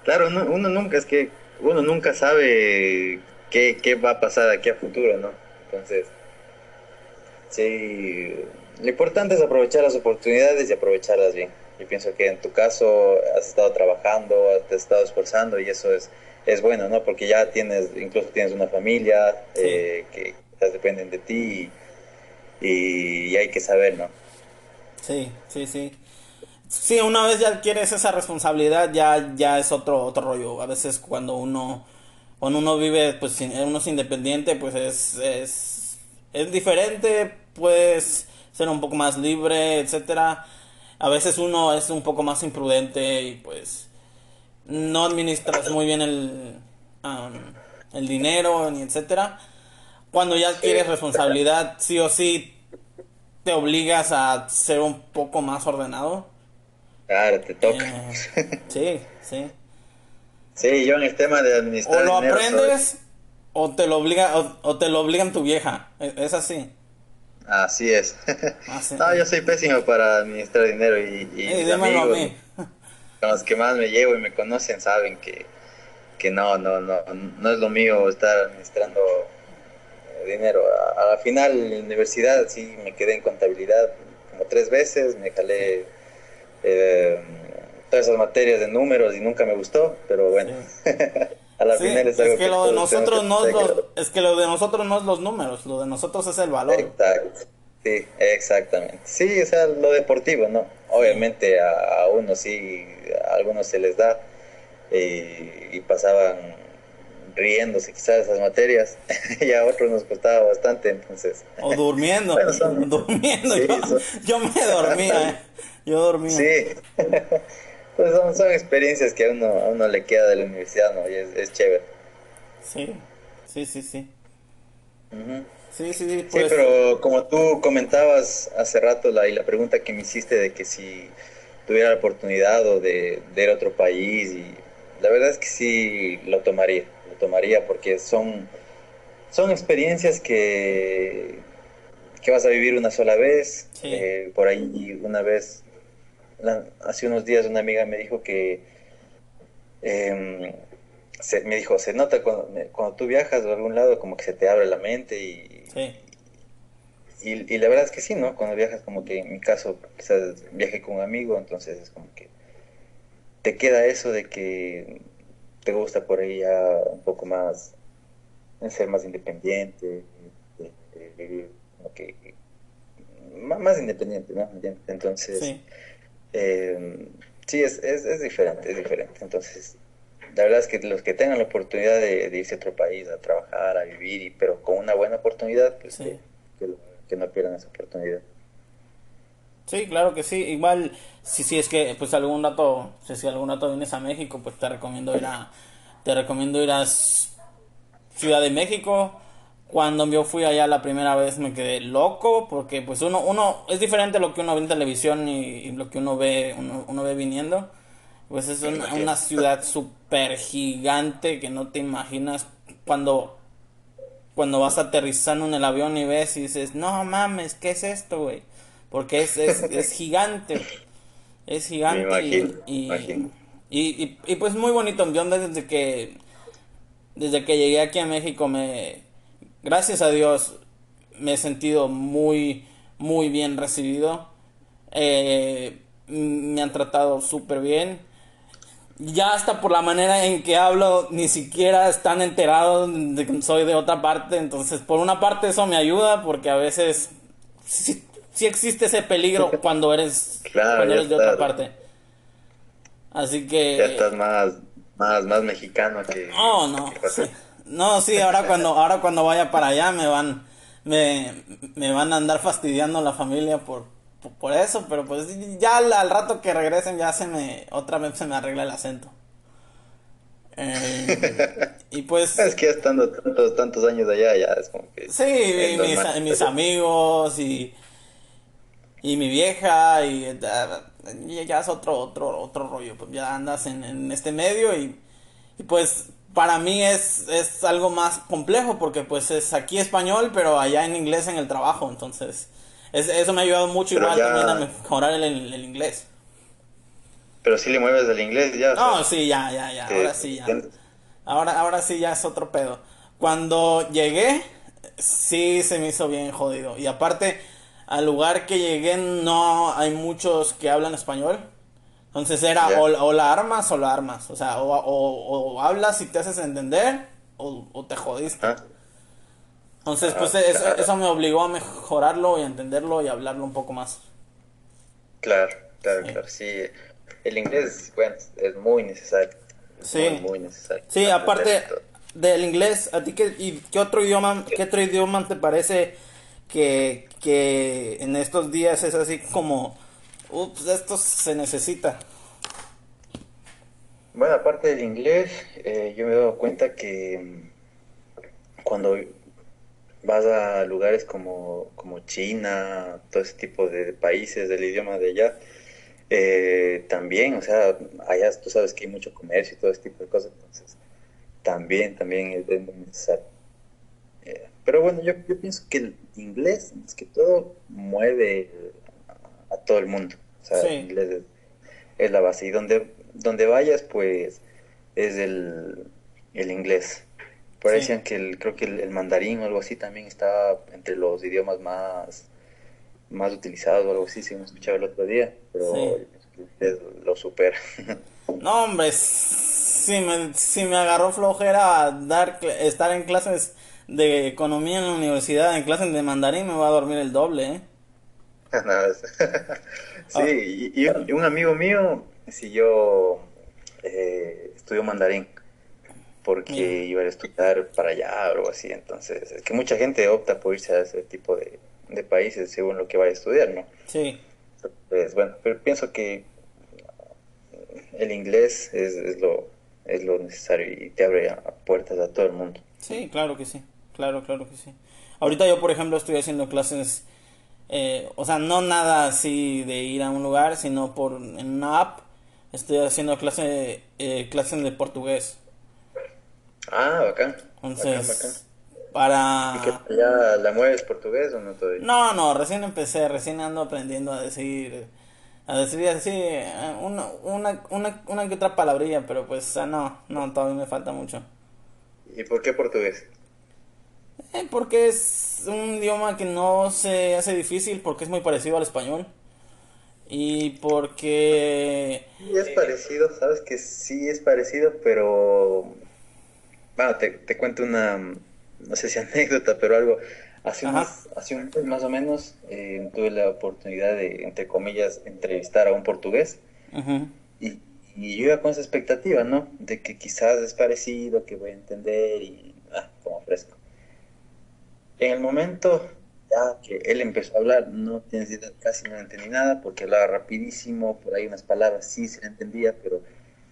Claro, uno nunca es que uno nunca sabe qué, qué va a pasar aquí a futuro, ¿no? Entonces, sí, lo importante es aprovechar las oportunidades y aprovecharlas bien. Yo pienso que en tu caso has estado trabajando, te has estado esforzando y eso es, es bueno, ¿no? Porque ya tienes, incluso tienes una familia eh, que dependen de ti y, hay que saber, ¿no? Sí, sí, sí. Sí, una vez ya adquieres esa responsabilidad, ya, ya es otro, otro rollo. A veces cuando uno, cuando uno vive, pues uno es independiente, pues es, es, es diferente, pues ser un poco más libre, etcétera. A veces uno es un poco más imprudente y pues no administras muy bien el, el dinero, ni etcétera. Cuando ya adquieres responsabilidad, sí o sí te obligas a ser un poco más ordenado. Claro, te toca. Eh, sí, sí. Sí, yo en el tema de administrar. O lo aprendes o te lo obliga o, o, te lo obligan tu vieja. E, es así. Así es. No, yo soy pésimo para administrar dinero y, y amigos, con los que más me llevo y me conocen saben que, que no, no, no, no es lo mío estar administrando eh, dinero. A, la final en la universidad sí me quedé en contabilidad como tres veces, me calé eh, todas esas materias de números y nunca me gustó, pero bueno. a la final es, algo que, lo de nosotros no es los, es que lo de nosotros no es los números, lo de nosotros es el valor. Exacto. Sí, exactamente. Sí, o sea, lo deportivo, ¿no? Obviamente a, uno sí, a algunos se les da eh, y pasaban riéndose quizás esas materias y a otros nos costaba bastante, entonces. O durmiendo, durmiendo, yo, me dormía, ¿eh? yo dormía. Sí, Pues son, son experiencias que a uno, a uno le queda de la universidad, ¿no? Y es, es chévere. Sí, sí, sí, sí. Ujú. Sí, sí, sí, Sí, pues, pero como tú comentabas hace rato la, y la pregunta que me hiciste de que si tuviera la oportunidad o de, de ir a otro país, y la verdad es que sí lo tomaría, tomaría porque son, son experiencias que, que vas a vivir una sola vez. Sí. Eh, por ahí una vez, la- hace unos días una amiga me dijo que em, se, me dijo, se nota cuando, cuando tú viajas a algún lado como que se te abre la mente y, sí, y, y la verdad es que sí, ¿no? Cuando viajas, como que en mi caso, quizás viaje con un amigo, entonces es como que te queda eso de que te gusta por ahí ya un poco más, ser más independiente, de- de vivir como que más, independiente, ¿no? Entonces, sí. eh, sí, es, es, es diferente, es diferente. Entonces, la verdad es que los que tengan la oportunidad de, de irse a otro país a trabajar, a vivir, y, pero con una buena oportunidad, pues Sí. que, que lo- que no pierdan esa oportunidad. Sí, claro que sí. Igual, si, si es que, pues algún rato, si, si algún rato vienes a México, pues te recomiendo ir a, te recomiendo ir a Ciudad de México. Cuando yo fui allá la primera vez me quedé loco porque pues uno, uno, es diferente lo que uno ve en televisión y, y lo que uno ve, uno, uno ve viniendo. Pues es una, una ciudad súper gigante que no te imaginas cuando, cuando vas aterrizando en el avión y ves y dices, no mames, ¿qué es esto, güey? Porque es, es, es gigante. Es gigante Me imagino, y, y, imagino. y, pues muy bonito. Yo desde que desde que llegué aquí a México me gracias a Dios me he sentido muy muy bien recibido. Eh, me han tratado súper bien. Ya hasta por la manera en que hablo, ni siquiera están enterados de que soy de otra parte. Entonces, por una parte eso me ayuda porque a veces sí existe ese peligro cuando eres, Claro, cuando eres de otra parte. Así que... Ya estás más, más, más mexicano que... No, no, que sí. No, sí, ahora cuando, ahora cuando vaya para allá me van, me, me van a andar fastidiando la familia por, por, por eso, pero pues ya al, al rato que regresen ya se me, otra vez se me arregla el acento. Eh, y pues, Es que estando tantos, tantos años allá, ya es como que... sí, y mis amigos y, y mi vieja y eh, ya, es otro, otro, otro rollo, pues ya andas en, en este medio y, y pues para mí es, es algo más complejo porque pues es aquí español pero allá en inglés en el trabajo, entonces es- eso me ha ayudado mucho Pero igual ya- también a mejorar el, el- el inglés. Pero sí le mueves al inglés ya. o sea, No, sí, ya, ya, ya, ahora sí, ya. Ahora, ahora sí ya es otro pedo. Cuando llegué, sí se me hizo bien jodido. Y aparte, al lugar que llegué no hay muchos que hablan español. Entonces era o, o la armas o la armas. O sea, o, o- o hablas y te haces entender o, te jodiste. Ah, Entonces, pues Ah, eso, claro. eso me obligó a mejorarlo y a entenderlo y a hablarlo un poco más. Claro, claro, Sí. claro. Sí, el inglés, bueno, es muy necesario. Sí. Muy, muy necesario. Sí, aparte del inglés, ¿a ti qué, y qué otro idioma, qué otro idioma te parece que, que en estos días es así como, ups, esto se necesita? Bueno, aparte del inglés, eh, yo me he dado cuenta que mm, cuando vas a lugares como, como China, todo ese tipo de países del idioma de allá, eh, también, o sea, allá tú sabes que hay mucho comercio y todo ese tipo de cosas, entonces también, también es, muy necesario. Eh, pero bueno, yo, yo pienso que inglés, más que todo, mueve a, todo el mundo. O sea, Sí. el inglés es, es la base. Y donde, donde vayas, pues, es el, el inglés. Por ahí Sí. decían que el, creo que el, el mandarín o algo así también estaba entre los idiomas más, más utilizados o algo así, si me escuchaba el otro día. Pero Sí. lo supera. No, hombre, si me, si me agarró flojera dar, estar en clases de economía en la universidad, en clases de mandarín, me va a dormir el doble, ¿eh? Sí, y, y un, amigo mío siguió, eh, estudió mandarín porque iba a estudiar para allá o algo así. Entonces, es que mucha gente opta por irse a ese tipo de, de países según lo que vaya a estudiar, ¿no? Sí, Pues bueno, pero pienso que el inglés es, es, lo, es lo necesario y te abre puertas a todo el mundo. Sí, claro que sí, claro, claro que sí. Ahorita yo, por ejemplo, estoy haciendo clases, eh, o sea, no nada así de ir a un lugar, sino por en una app. Estoy haciendo clase, eh, clases de portugués. Ah, bacán. Entonces, bacán, bacán. para... ¿Y que ya la mueves portugués o no todavía? No, no, recién empecé, recién ando aprendiendo a decir, a decir así, eh, una, una, una, una que otra palabrilla, pero pues, o sea, no, no, todavía me falta mucho. ¿Y por qué portugués? Eh, porque es un idioma que no se hace difícil, porque es muy parecido al español. Y porque... Sí, es parecido, sabes que sí es parecido, pero... Bueno, te, te cuento una, no sé si anécdota, pero algo. Hace, unos- hace un mes más o menos eh, tuve la oportunidad de, entre comillas, entrevistar a un portugués y, y yo iba con esa expectativa, ¿no? De que quizás es parecido, que voy a entender y, ah, como fresco. En el momento ya que él empezó a hablar, no casi no entendí nada porque hablaba rapidísimo, por ahí unas palabras sí se entendía, pero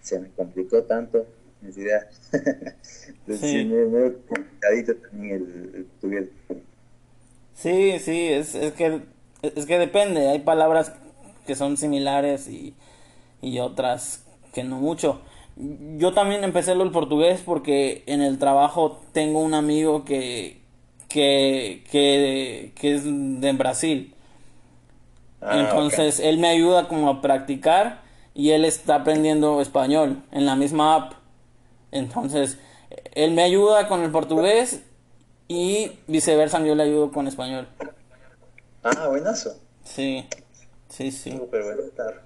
se me complicó tanto, no idea. Entonces, Sí. complicadito también el, el. Sí, sí, es, es que es que depende, hay palabras que son similares y, y otras que no mucho. Yo también empecé lo del portugués porque en el trabajo tengo un amigo que que, que, que es de Brasil. Ah, Entonces él me ayuda como a practicar y él está aprendiendo español en la misma app. Entonces él me ayuda con el portugués y viceversa yo le ayudo con español. Ah, buenazo. Sí, sí, sí. Súper bueno estar.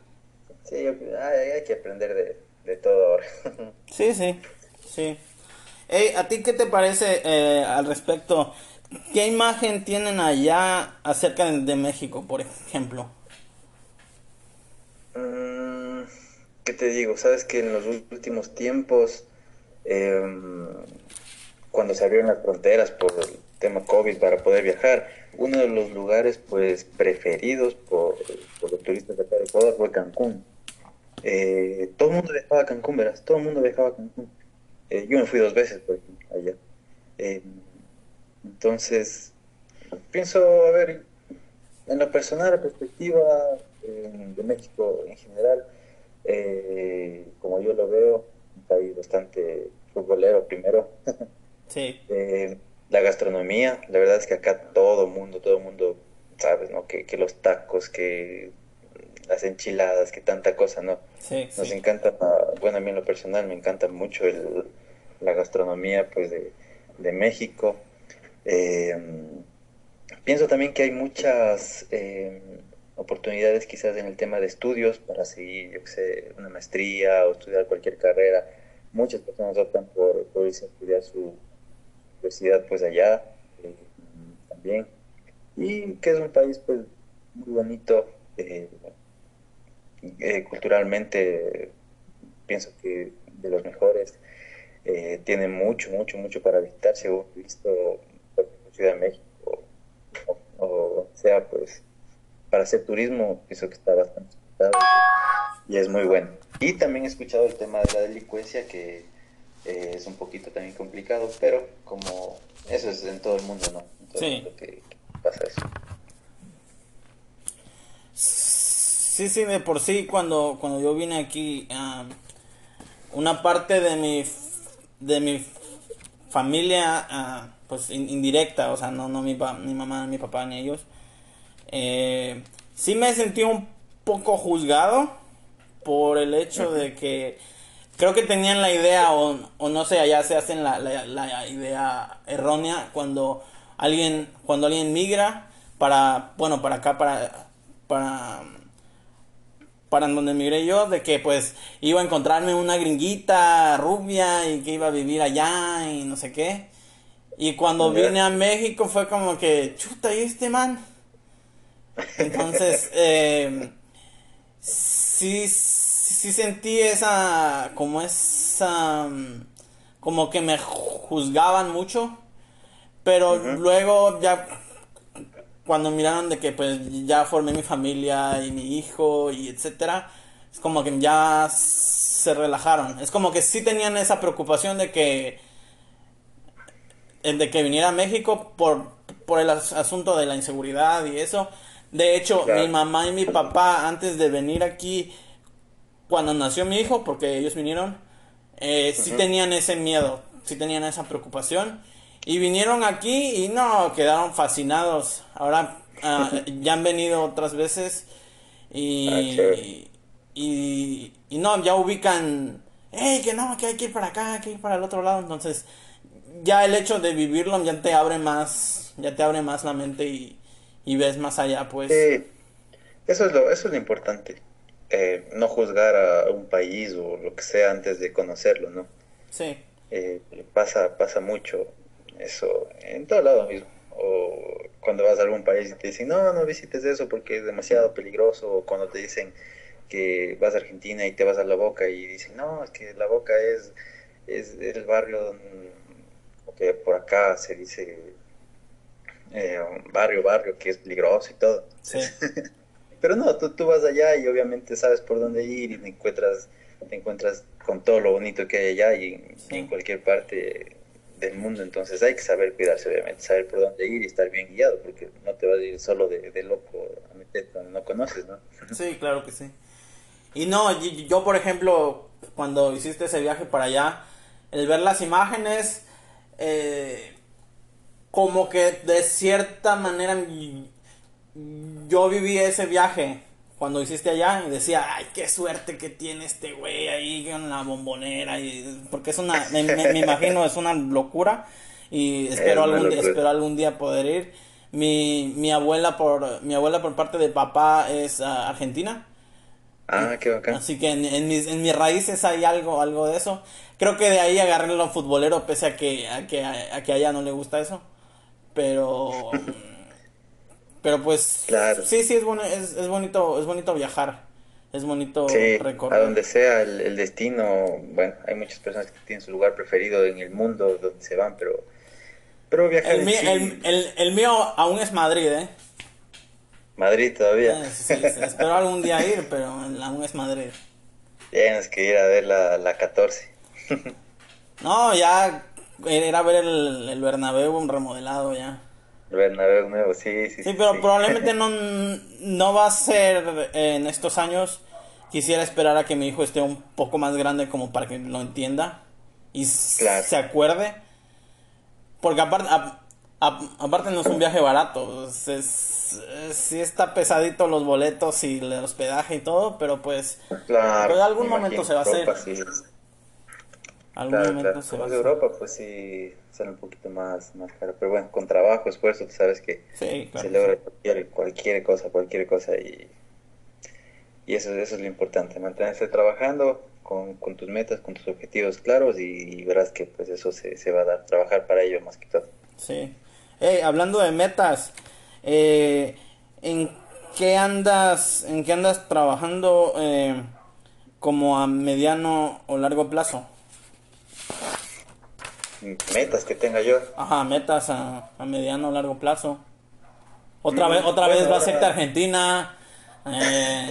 Sí, yo- hay, hay que aprender de, de todo ahora. Sí, sí, sí. Ey, ¿a ti qué te parece eh, al respecto? ¿Qué imagen tienen allá acerca de, México, por ejemplo? Mm, ¿Qué te digo? Sabes que en los últimos tiempos, em, cuando se abrieron las fronteras por el tema COVID para poder viajar, uno de los lugares pues preferidos por, los turistas de acá de Ecuador fue Cancún. Eh, todo el mundo viajaba a Cancún, verás, todo el mundo viajaba a Cancún. Eh, yo me fui dos veces, por ejemplo, allá. Em, entonces, pienso, a ver, en lo personal, la perspectiva eh, de México en general, eh, como yo lo veo, un país bastante futbolero primero. Sí, Eh, la gastronomía, la verdad es que acá todo mundo, todo mundo, sabes, ¿no? Que, que los tacos, que las enchiladas, que tanta cosa, ¿no? sí, Nos sí. encanta, bueno, a mí en lo personal me encanta mucho el, la gastronomía, pues, de, de México. Eh, pienso también que hay muchas eh, oportunidades quizás en el tema de estudios para seguir, yo qué sé, una maestría o estudiar cualquier carrera. Muchas personas optan por, por irse a estudiar su universidad pues allá eh, también. Y que es un país pues muy bonito, eh, eh, culturalmente pienso que de los mejores. Eh, tiene mucho, mucho, mucho para visitar, según he visto Ciudad de México, o, o sea, pues para hacer turismo, pienso que está bastante y es muy bueno. Y también he escuchado el tema de la delincuencia, que eh, es un poquito también complicado, pero como eso es en todo el mundo, ¿no? En todo Sí. el mundo que, que pasa eso. Sí, sí, de por sí, cuando, cuando yo vine aquí, ah, una parte de mi, de mi familia, ah, pues in- indirecta, o sea, no, no mi, pa- mi mamá, mi papá, ni ellos, eh, sí me sentí un poco juzgado por el hecho de que creo que tenían la idea, o, o no sé, allá se hacen la, la, la idea errónea cuando alguien, cuando alguien migra para, bueno, para acá, para, para, para donde migré yo, de que pues iba a encontrarme una gringuita rubia y que iba a vivir allá y no sé qué. Y cuando vine a México fue como que, chuta, ¿y este man? Entonces, eh, sí, sí sentí esa, como esa, mm, como que me juzgaban mucho, pero luego ya cuando miraron de que pues ya formé mi familia y mi hijo y etcétera, es como que ya se relajaron. Es como que sí tenían esa preocupación de que de que viniera a México por, por el asunto de la inseguridad y eso. De hecho, mi mamá y mi papá, antes de venir aquí, cuando nació mi hijo, porque ellos vinieron, eh, sí tenían ese miedo, sí tenían esa preocupación. Y vinieron aquí y no, quedaron fascinados. Ahora ah, ya han venido otras veces y, ah, y, y, no, ya ubican, hey, que no, que hay que ir para acá, hay que ir para el otro lado. Entonces, ya el hecho de vivirlo ya te abre más, ya te abre más la mente y, y ves más allá, pues. Sí, eso es lo, eso es lo importante. Eh, no juzgar a un país o lo que sea antes de conocerlo, ¿no? Sí. Eh, pasa, pasa mucho eso en todo lado mismo. O cuando vas a algún país y te dicen, no, no visites eso porque es demasiado peligroso. O cuando te dicen que vas a Argentina y te vas a La Boca y dicen, no, es que La Boca es, es el barrio que por acá se dice eh, barrio, barrio, que es peligroso y todo. Sí. Pero no, tú, tú vas allá y obviamente sabes por dónde ir y te encuentras, te encuentras con todo lo bonito que hay allá y, en cualquier parte del mundo. Entonces hay que saber cuidarse, obviamente, saber por dónde ir y estar bien guiado, porque no te vas a ir solo de, de loco a meter donde no conoces, ¿no? Sí, claro que sí. Y no, yo, por ejemplo, cuando hiciste ese viaje para allá, el ver las imágenes, eh, como que de cierta manera yo viví ese viaje cuando hiciste allá y decía, ay, qué suerte que tiene este güey ahí en la bombonera, y, porque es una, me, imagino, es una locura y espero algún, día, espero algún día poder ir. Mi, mi abuela por mi abuela por parte de papá es ah, argentina. Ah, qué bacán. Así que en, en, mis, en mis raíces hay algo, algo de eso. Creo que de ahí agarré lo futbolero, pese a que, a que, a que a ella no le gusta eso. Pero pero pues claro. sí, sí, es, bueno, es, es, bonito, es bonito viajar, es bonito sí, recorrer. A donde sea el, destino, bueno, hay muchas personas que tienen su lugar preferido en el mundo donde se van, pero, pero viajar el, el, el, el, mío aún es Madrid, ¿eh? Madrid todavía. Eh, sí, espero algún día ir, pero aún es Madrid. Tienes que ir a ver la, la 14. no, ya era a ver el, el Bernabéu remodelado ya. Bernabéu nuevo, sí, sí. Sí, pero probablemente no, no va a ser en estos años. Quisiera esperar a que mi hijo esté un poco más grande como para que lo entienda y se acuerde. Porque aparte, aparte no es un viaje barato. Es, sí está pesadito los boletos y el hospedaje y todo, pero pues, claro, pues algún momento se va a hacer. Algún momento se va hacer. Europa, pues sí sale un poquito más, más caro. Pero bueno, con trabajo, esfuerzo, tú sabes que se logra cualquier, cualquier cosa, cualquier cosa. Y, y eso, eso es lo importante, mantenerse trabajando con, con tus metas, con tus objetivos claros y, verás que pues eso se, se, va a dar, trabajar para ello más que todo. Sí. Hey, hablando de metas, eh, ¿en qué andas, en qué andas trabajando eh, como a mediano o largo plazo? Metas que tenga yo. Ajá, metas a, a mediano o largo plazo. Otra vez, otra vez va a ser Argentina. Eh,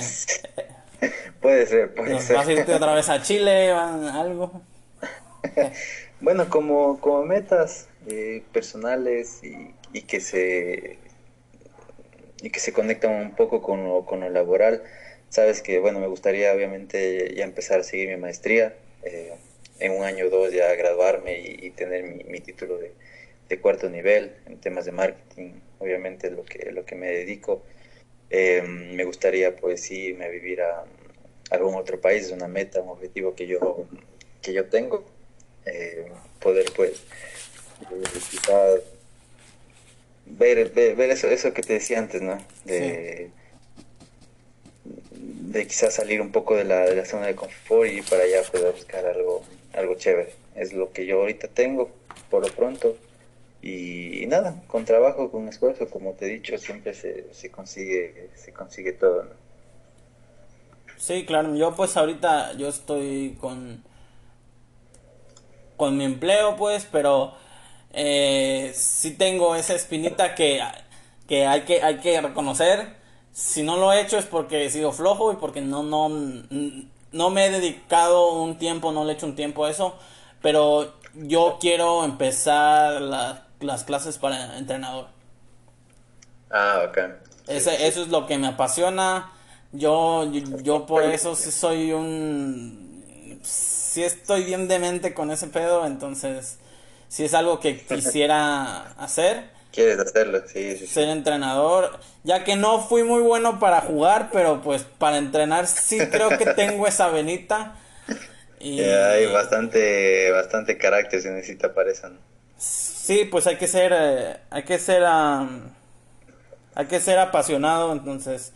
puede ser, puede ser. ¿Vas a irte otra vez a Chile? ¿Algo? bueno, como, como metas eh, personales y, y, que se y que se conectan un poco con lo, con lo laboral. Sabes que, bueno, me gustaría obviamente ya empezar a seguir mi maestría. Eh, en un año o dos ya graduarme y, tener mi, título de, cuarto nivel en temas de marketing, obviamente lo que, lo que me dedico. Em, me gustaría pues irme a vivir a, algún otro país, es una meta, un objetivo que yo, que yo tengo, eh, poder pues quizás ver, ver, eso, eso que te decía antes, ¿no? De, de quizás salir un poco de la, de la zona de confort y para allá poder buscar algo algo chévere. Es lo que yo ahorita tengo, por lo pronto. Y, nada, con trabajo, con esfuerzo, como te he dicho, siempre se, se consigue se consigue todo. Sí, claro. Yo pues ahorita yo estoy con con mi empleo, pues, pero eh, sí tengo esa espinita que, que hay que hay que reconocer si no lo he hecho es porque he sido flojo y porque no, no, no me he dedicado un tiempo, no le he hecho un tiempo a eso, pero yo quiero empezar las clases para entrenador. Ah, ok. Ese, Eso es lo que me apasiona. Yo, yo, por eso sí soy un... Sí estoy bien demente con ese pedo, entonces si es algo que quisiera hacer. Quieres hacerlo, sí, sí, Ser entrenador, ya que no fui muy bueno para jugar, pero pues para entrenar sí creo que tengo esa venita. Y hay bastante, bastante carácter se necesita para eso, ¿no? Sí, pues hay que ser, eh, hay que ser, hay que ser apasionado, entonces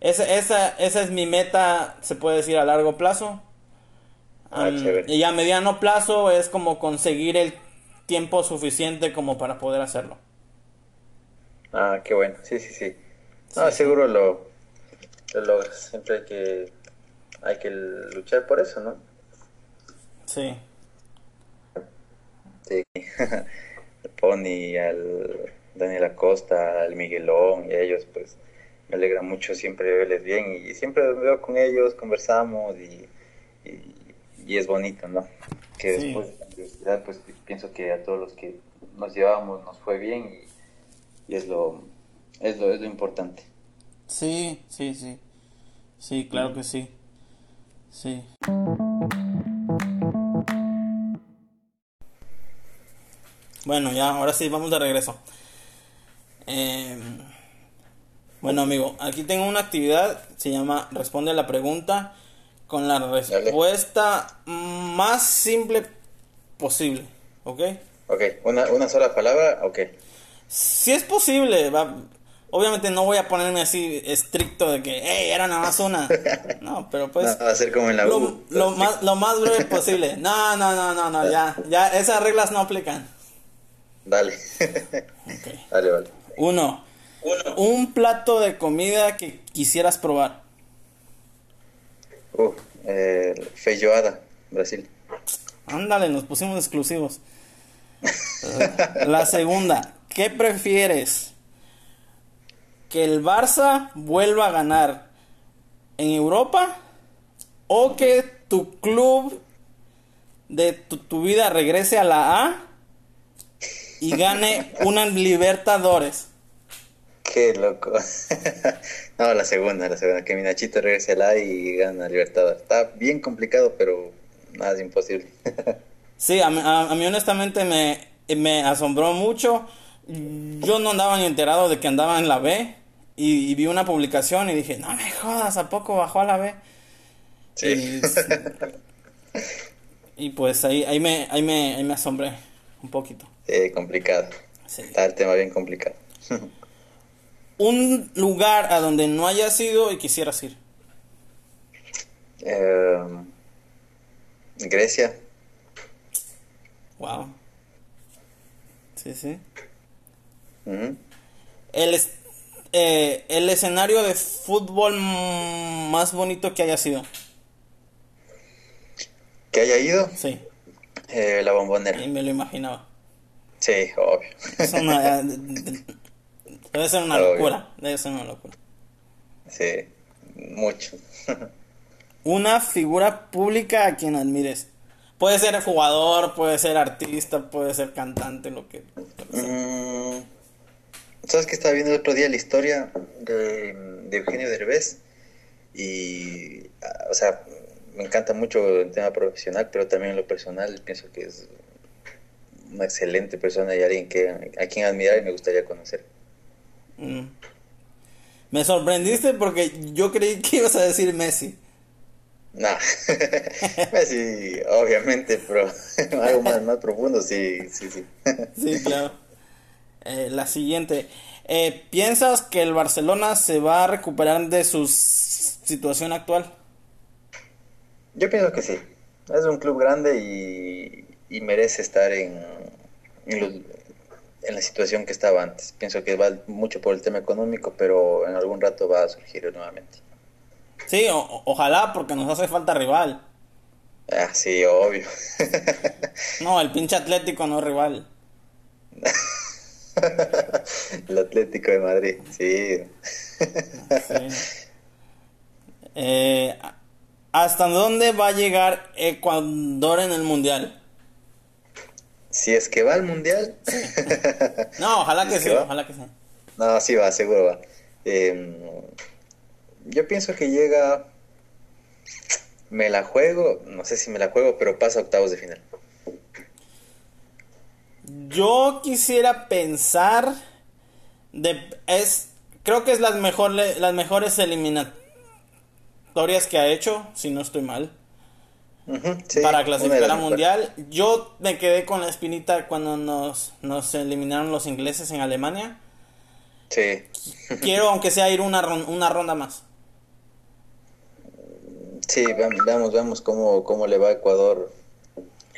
esa, esa, esa es mi meta, se puede decir a largo plazo. Ah, y a mediano plazo es como conseguir el tiempo suficiente como para poder hacerlo. Ah, qué bueno, sí, sí, sí. No, seguro lo, lo logras. Siempre hay que, hay que luchar por eso, ¿no? Sí. Sí. al Pony, al Daniel Acosta, al Miguelón y a ellos, pues me alegra mucho siempre verles bien y siempre veo con ellos, conversamos y, y, es bonito, ¿no? Que después de la universidad, pues pienso que a todos los que nos llevamos nos fue bien y, es, lo, es, lo, es lo importante. Sí, sí, sí. Sí, claro que sí. Sí. Bueno, ya, ahora sí, vamos de regreso. Eh, bueno, amigo, aquí tengo una actividad, se llama Responde a la pregunta con la respuesta más simple posible, ¿ok? Ok, una, una sola palabra, ok. Si es posible, va, obviamente no voy a ponerme así estricto de que, hey, era nada más una. No, pero pues... va a ser como en la lo, lo, más, lo más breve posible. No, no, no, no, no, ya, ya, esas reglas no aplican. Dale. Dale, vale. Uno. Un plato de comida que quisieras probar. Uh, eh, feijoada, Brasil. Ándale, nos pusimos exclusivos. La segunda, ¿qué prefieres? ¿Que el Barça vuelva a ganar en Europa o que tu club de tu, tu vida regrese a la A y gane una Libertadores? Qué loco. no, la segunda, la segunda. Que mi Nachito regrese a la y gana Libertadores. Está bien complicado, pero nada es imposible. sí, a, mí honestamente me, me asombró mucho. Yo no andaba ni enterado de que andaba en la B. Y, vi una publicación y dije, no me jodas, ¿a poco bajó a la B? Sí. Y, pues ahí, ahí, me, ahí, me, ahí me asombré un poquito. Sí, complicado. Está el tema bien complicado. un lugar a donde no hayas ido y quisieras ir. Em, Grecia. Wow. Sí, sí. El, eh, el escenario de fútbol más bonito que haya sido. ¿Que haya ido? Sí. Eh, la bombonera. Y me lo imaginaba. Sí, obvio. Es una, Debe ser una locura. Debe ser una locura. Sí, mucho. una figura pública a quien admires. Puede ser jugador, puede ser artista, puede ser cantante, lo que. Mm, ¿Sabes que estaba viendo el otro día la historia de, de Eugenio Derbez? Y, ah, o sea, me encanta mucho el tema profesional, pero también en lo personal pienso que es una excelente persona y alguien que, a quien admirar y me gustaría conocer. Mm. Me sorprendiste porque yo creí que ibas a decir Messi. No, Messi, obviamente, pero algo más, más profundo, sí, sí, sí. sí, claro. Eh, la siguiente. Eh, ¿Piensas que el Barcelona se va a recuperar de su situación actual? Yo pienso que sí. Es un club grande y, y merece estar en, en, los, en la situación que estaba antes. Pienso que va mucho por el tema económico, pero en algún rato va a surgir nuevamente. Sí, ojalá, porque nos hace falta rival. Ah, sí, obvio. no, el pinche Atlético no es rival. el Atlético de Madrid, sí. Eh, ¿Hasta dónde va a llegar Ecuador en el Mundial? Si es que va al Mundial. no, ojalá que sí, ojalá que sí. No, sí va, seguro va. Em, yo pienso que llega. Me la juego, no sé si me la juego, pero pasa octavos de final. Yo quisiera pensar de es creo que es las mejor, las mejores eliminatorias que ha hecho, si no estoy mal. para clasificar a mundial. Yo me quedé con la espinita cuando nos, nos eliminaron los ingleses en Alemania. Sí. Quiero, aunque sea, ir una, una ronda más. Sí, veamos, veamos cómo, cómo le va a Ecuador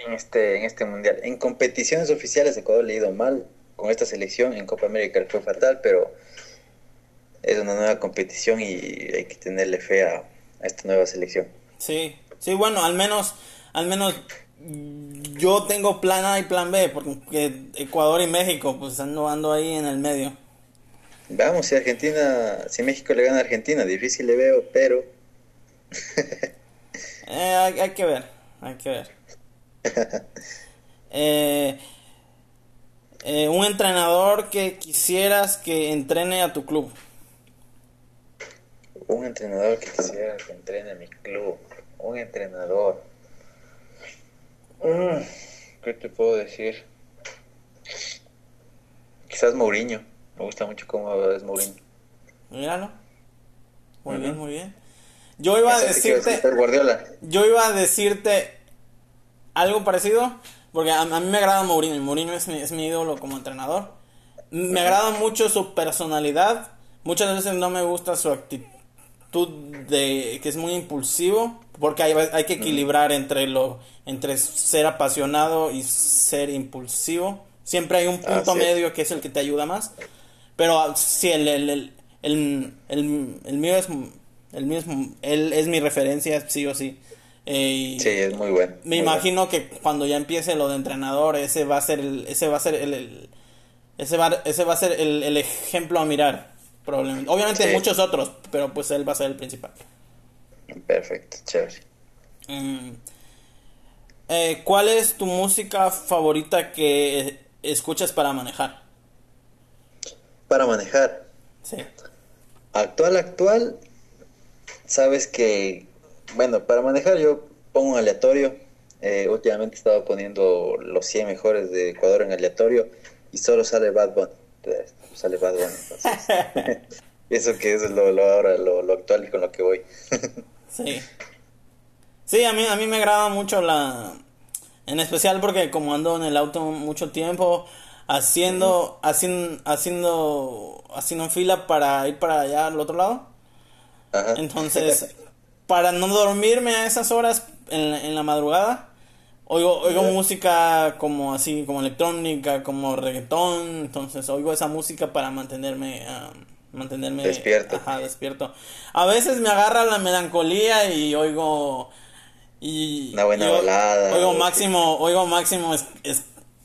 en este, en este mundial. En competiciones oficiales Ecuador le ha ido mal con esta selección, en Copa América fue fatal, pero es una nueva competición y hay que tenerle fe a, esta nueva selección. Sí, sí, bueno, al menos, al menos yo tengo plan A y plan B, porque Ecuador y México, pues ando, ando ahí en el medio. Vamos, si Argentina, si México le gana a Argentina, difícil le veo, pero... Eh, hay, que ver, hay que ver. Eh, eh, un entrenador que quisieras que entrene a tu club. Un entrenador que quisiera que entrene a mi club. Un entrenador. Mm, ¿Qué te puedo decir? Quizás Mourinho. Me gusta mucho cómo es Mourinho. Míralo. Muy bien, muy bien. Yo iba a decirte. Yo iba a decirte algo parecido. Porque a, mí me agrada Mourinho. Mourinho es mi, es mi ídolo como entrenador. Me agrada mucho su personalidad. Muchas veces no me gusta su actitud de que es muy impulsivo porque hay, hay que equilibrar entre lo entre ser apasionado y ser impulsivo siempre hay un punto medio que es el que te ayuda más pero si el, el, el, el, mío es el es, él es mi referencia sí o sí eh, sí es muy bueno me imagino que cuando ya empiece lo de entrenador ese va a ser el, ese va a ser el, ese va, ese va a ser el ejemplo a mirar Obviamente muchos otros, pero pues él va a ser el principal. Perfecto, chévere. Mm. Eh, ¿Cuál es tu música favorita que escuchas para manejar? Para manejar. Sí. Actual, actual, sabes que, bueno, para manejar yo pongo un aleatorio. Eh, últimamente he estado poniendo los 100 mejores de Ecuador en aleatorio y solo sale Bad Bunny sale Bad Bunny. eso que es lo, lo ahora lo, lo, actual y con lo que voy. sí. Sí, a mí, a mí me agrada mucho la... En especial porque como ando en el auto mucho tiempo, haciendo, haciendo, haciendo, haciendo fila para ir para allá al otro lado. Entonces, para no dormirme a esas horas en, en la madrugada, Oigo, oigo música como así, como electrónica, como reggaetón, entonces oigo esa música para mantenerme, mantenerme despierto. Ajá, despierto. A veces me agarra la melancolía y oigo y una buena balada. Oigo máximo, oigo máximo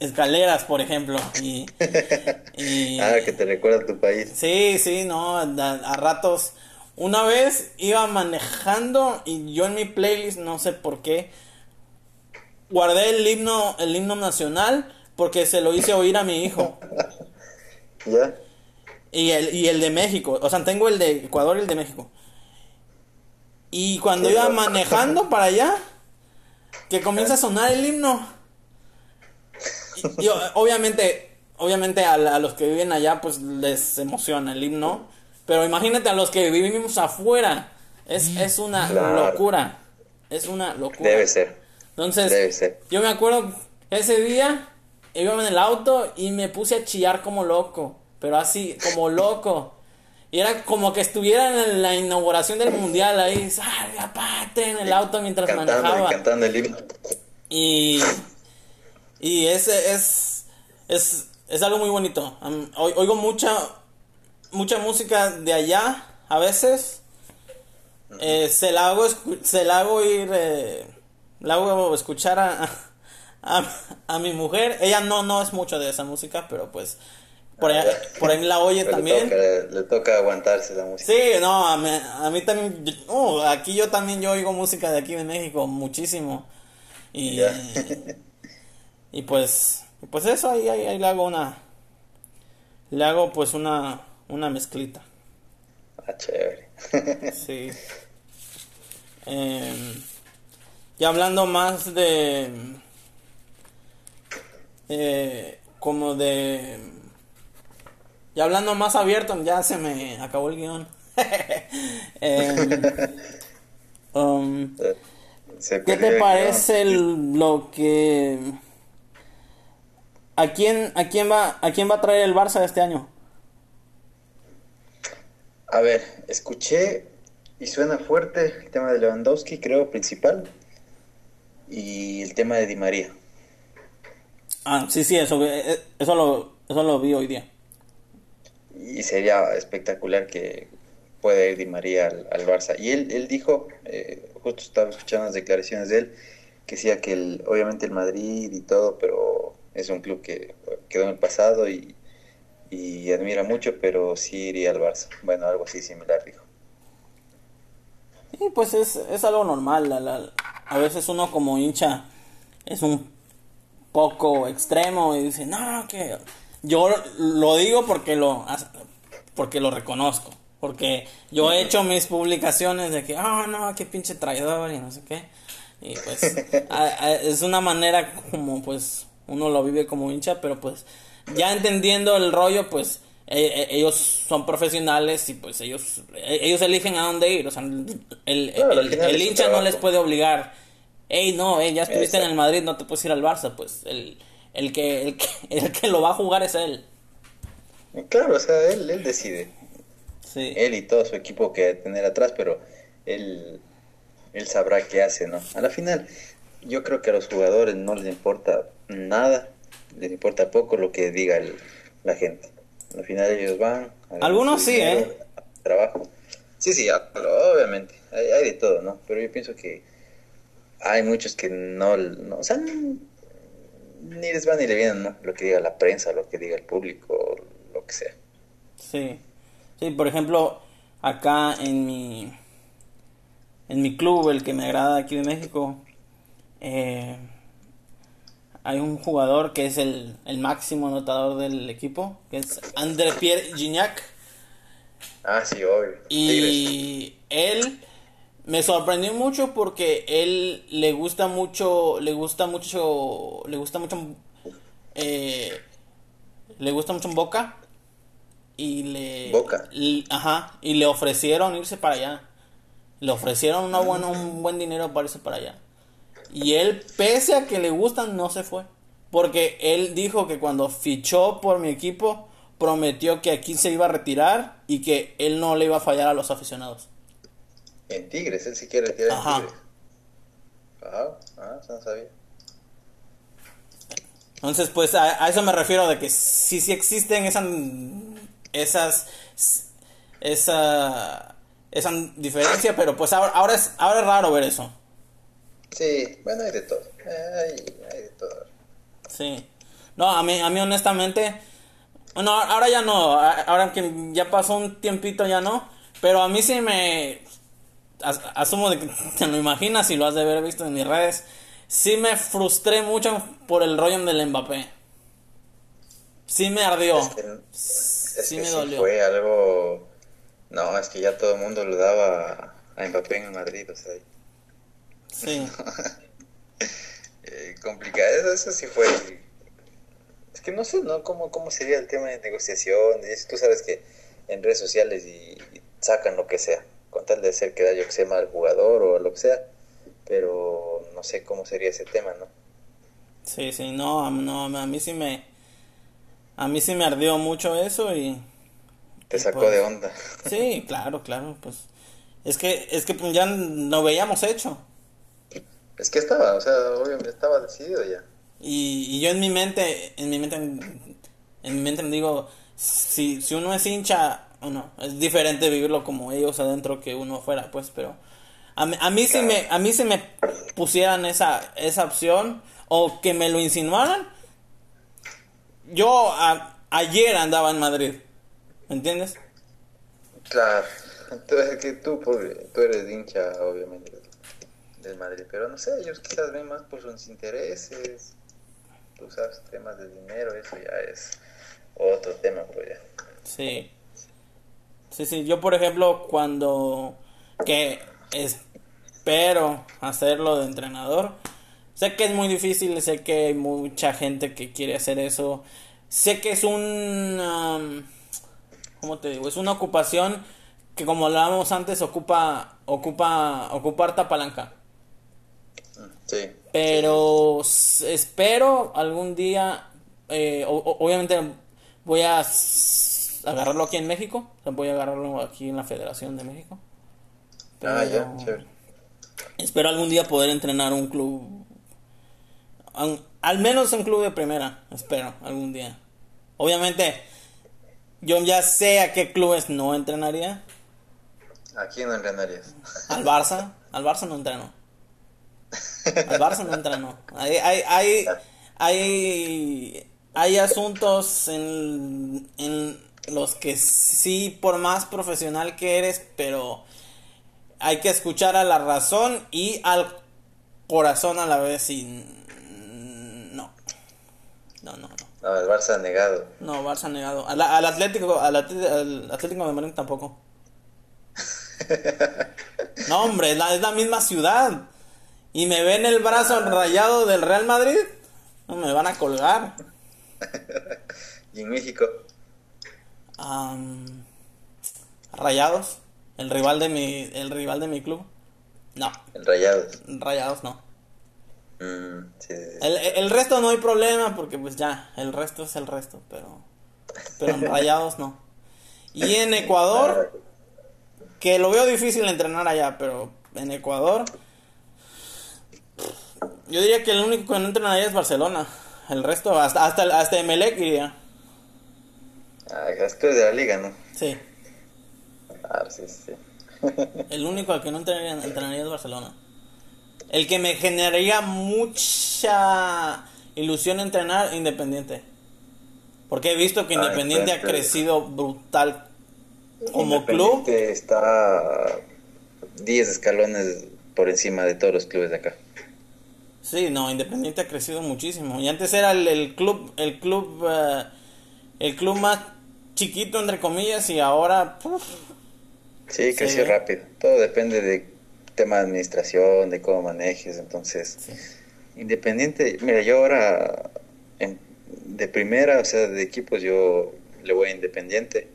escaleras, por ejemplo, y, ah, que te recuerda a tu país. Sí, sí, no, a ratos. Una vez iba manejando y yo en mi playlist no sé por qué guardé el himno, el himno nacional porque se lo hice oír a mi hijo. ¿Ya? Y el, y el de México. O sea, tengo el de Ecuador y el de México. Y cuando iba manejando para allá, que comienza a sonar el himno. Y, obviamente, obviamente a, los que viven allá, pues les emociona el himno. Pero imagínate a los que vivimos afuera. Es, es una locura. Es una locura. Debe ser. Entonces, yo me acuerdo ese día iba en el auto y me puse a chillar como loco, pero así, como loco. Y era como que estuviera en la inauguración del mundial ahí, aparte en el auto mientras manejaba. Cantando el himno. Y, y ese es, es, es algo muy bonito. Oigo mucha, mucha música de allá a veces. Eh, se la hago, se la hago ir eh, la hago escuchar a, a, mi mujer. Ella no, no es mucho de esa música, pero pues por ahí, por ahí la oye también. Le toca, aguantarse la música. Sí, no, a mí, a mí también, aquí yo también yo oigo música de aquí de México muchísimo. Y, y pues, pues eso, ahí, ahí, le hago una, le hago pues una, una mezclita. Ah, chévere. sí. Eh, y hablando más de... Eh, como de... Y hablando más abierto, ya se me acabó el guion. Em, um, ¿Qué te parece lo que... ¿A quién, a, quién va, ¿A quién va a traer el Barça este año? A ver, escuché y suena fuerte el tema de Lewandowski, creo, principal y el tema de Di María. Ah, sí, sí, eso, eh, eso, lo, eso lo vi hoy día. Y sería espectacular que pueda ir Di María al, Barça. Y él, él dijo, eh, justo estaba escuchando las declaraciones de él, que decía que el, obviamente el Madrid y todo, pero es un club que quedó en el pasado y, y admira mucho, pero sí iría al Barça. Bueno, algo así similar dijo. Sí, pues es, es algo normal. La, a veces uno como hincha es un poco extremo y dice, no, que yo lo digo porque lo, porque lo reconozco. Porque yo he hecho mis publicaciones de que, oh, no, qué pinche traidor y no sé qué. Y pues es una manera como pues uno lo vive como hincha, pero pues ya entendiendo el rollo, pues e, e, ellos son profesionales y pues ellos e, ellos eligen a dónde ir. O sea, el, hincha no les puede obligar. Ey, no, ya estuviste en el Madrid, no te puedes ir al Barça. Pues el, el, que, el, que, el que lo va a jugar es él. Claro, o sea, él, él decide. Sí. Él y todo su equipo que tener atrás, pero él, él sabrá qué hace, ¿no? A la final, yo creo que a los jugadores no les importa nada, les importa poco lo que diga la gente. Al final ellos van. Algunos sí, ¿eh? Trabajo. Sí, sí, obviamente. Hay, hay, de todo, ¿no? Pero yo pienso que hay muchos que no, no o sea, ni les van ni le vienen, ¿no? Lo que diga la prensa, lo que diga el público, lo que sea. Sí. Sí, por ejemplo, acá en mi en mi club, el que me agrada aquí de México, eh, hay un jugador que es el, máximo anotador del equipo, que es André Pierre Gignac. Ah, sí, obvio. Y él me sorprendió mucho porque él le gusta mucho, le gusta mucho, le gusta mucho, eh, le gusta mucho en Boca y le, Boca. ajá, y le ofrecieron irse para allá. Le ofrecieron una buena, un buen dinero para irse para allá. Y él, pese a que le gustan, no se fue. Porque él dijo que cuando fichó por mi equipo, prometió que aquí se iba a retirar y que él no le iba a fallar a los aficionados. En Tigres, él sí quiere retirar en Tigres. Ah, ah, no sabía. Entonces, pues a, eso me refiero de que sí, sí existen esas, esas, esa, esa diferencia, pero pues ahora, ahora, es, ahora es raro ver eso. Sí, bueno, hay de todo. Hay, hay de todo. Sí. No, a mí, a mí honestamente, bueno, ahora ya no, ahora que ya pasó un tiempito ya no, pero a mí sí me, asumo de que te lo imaginas y lo has de haber visto en mis redes, sí me frustré mucho por el rollo del Mbappé. Sí me ardió. sí me dolió. fue algo, no, es que ya todo el mundo lo daba a Mbappé en Madrid, o sea. Sí. eh, complicado, eso, sí fue. Es que no sé, ¿no? ¿Cómo, cómo sería el tema de negociación? Tú sabes que en redes sociales y, sacan lo que sea, con tal de hacer que yo que sea mal jugador o lo que sea, pero no sé cómo sería ese tema, ¿no? Sí, sí, no, no, a mí sí me. A mí sí me ardió mucho eso y. Te sacó de pues, onda. Sí, claro, claro, pues. Es que, es que ya no veíamos hecho. Es que estaba, o sea, obviamente estaba decidido ya. Y, yo en mi mente, en mi mente, en, mi mente me digo, si, si uno es hincha, o no, es diferente vivirlo como ellos adentro que uno afuera, pues, pero a, a mí si me, a mí si me pusieran esa, esa opción o que me lo insinuaran, yo a, ayer andaba en Madrid. ¿Me entiendes? Claro. Entonces, que tú, por- tú eres hincha, obviamente, del Madrid. Pero no sé, ellos quizás ven más por sus intereses. Tú sabes, temas de dinero, eso ya es otro tema, pues ya. Sí. Sí, sí. Yo, por ejemplo, cuando... Que espero hacerlo de entrenador. Sé que es muy difícil, sé que hay mucha gente que quiere hacer eso. Sé que es un... um, ¿Cómo te digo? Es una ocupación que como hablábamos antes ocupa ocupa ocupa harta palanca. Sí. Pero espero algún día, eh, o- o- obviamente voy a agarrarlo aquí en México, o sea, voy a agarrarlo aquí en la Federación de México. Ah, ya, chévere. espero algún día poder entrenar un club, un- al menos un club de primera, espero algún día. Obviamente, yo ya sé a qué clubes no entrenaría. Aquí no entrenarías. Al Barça, al Barça no entreno. Al Barça no entreno. Hay, hay, hay, hay, hay asuntos en, en los que sí, por más profesional que eres, pero hay que escuchar a la razón y al corazón a la vez y no. No, no, no. No, el Barça ha negado. No, Barça negado. Al, al Atlético, al, Atlé- al Atlético de Madrid tampoco. No, hombre, es la, es la misma ciudad. Y me ven el brazo rayado del Real Madrid. No me van a colgar. Y en México, Am, rayados. El rival de mi, el rival de mi club. No, en Rayados. rayados no. Mm, sí, sí, sí. El, el resto no hay problema porque pues ya, el resto es el resto, pero, pero en rayados no. Y en Ecuador, que lo veo difícil entrenar allá, pero en Ecuador, yo diría que el único que no entrena es Barcelona. El resto, hasta, hasta, hasta Emelec iría. Ah, es que es de la liga, ¿no? Sí, Ah, sí, sí. el único al que no entrenaría, entrenaría es Barcelona. El que me generaría mucha ilusión entrenar, Independiente. Porque he visto que Ah, Independiente ha crecido brutal como club. Independiente está 10 escalones por encima de todos los clubes de acá. Sí, no, Independiente ha crecido muchísimo. Y antes era el, el club, el club, eh, el club más chiquito entre comillas y ahora, puf, Sí, creció Sí. rápido. Todo depende de tema de administración, de cómo manejes. Entonces, Sí. Independiente, mira, yo ahora en- de primera, o sea, de equipos, yo le voy a Independiente.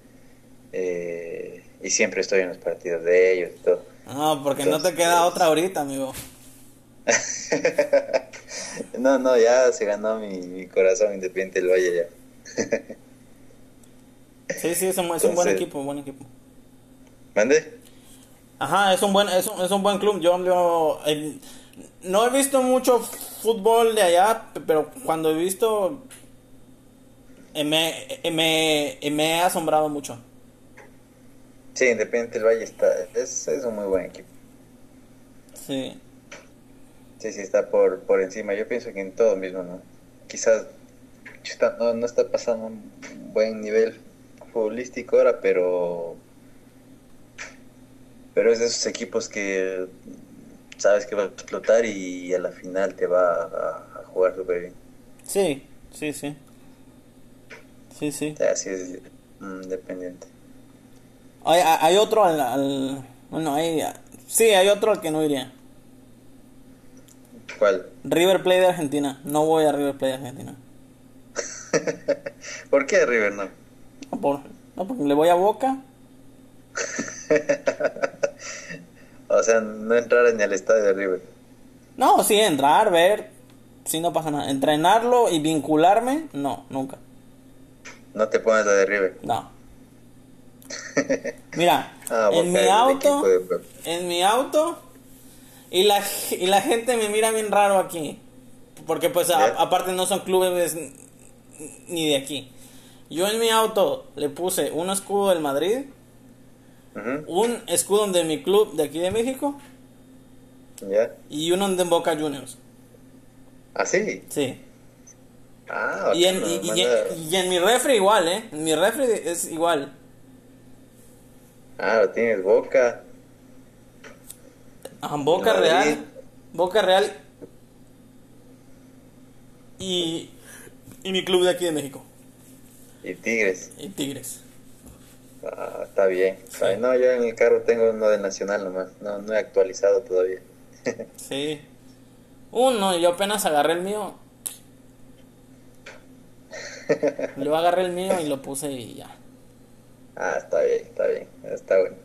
eh, y siempre estoy en los partidos de ellos y todo. no, porque no te queda otra ahorita, amigo. no, no, ya se ganó mi, mi corazón Independiente del Valle ya. Sí, sí, es un, es un buen equipo, buen equipo. ¿Mande? Ajá, es un buen, es un, es un buen club. Yo, yo, no he visto mucho fútbol de allá, pero cuando he visto eh, me, eh, me, eh, me he asombrado mucho. Sí, Independiente del Valle está, es, es un muy buen equipo. Sí. Sí, sí, está por, por encima. Yo pienso que en todo mismo, ¿no? Quizás chuta, no, no está pasando un buen nivel futbolístico ahora, pero pero es de esos equipos que sabes que va a explotar y a la final te va a, a jugar súper bien. Sí, sí, sí. Sí, sí. Así es mm, independiente. Hay, hay hay otro al, al- Bueno, hay... Sí, hay otro al que no iría. ¿Cuál? River Plate de Argentina. No voy a River Plate de Argentina. ¿Por qué River no? No, por, no, porque le voy a Boca. O sea, no entrar ni al estadio de River. No, sí, entrar, ver. Sí, no pasa nada. Entrenarlo y vincularme, no, nunca. No te pones la de River. No. Mira, Ah, en mi auto, en mi auto, y la, y la gente me mira bien raro aquí. Porque pues a- aparte no son clubes ni de aquí. Yo en mi auto le puse un escudo del Madrid, un escudo de mi club de aquí de México ¿Ya? y uno de Boca Juniors. ¿Ah, sí? Sí. Ah, Y en, y en mi refri igual, ¿eh? En mi refri es igual. Ah, lo tienes boca. Ajá, Boca Madrid. Real. Boca Real. Y, y mi club de aquí de México. Y Tigres. Y Tigres. Ah, está bien. Ay, no, yo en el carro tengo uno de Nacional nomás. No, no he actualizado todavía. Sí. Uno, yo apenas agarré el mío. Yo agarré el mío y lo puse y ya. Ah, está bien, está bien. Está bueno.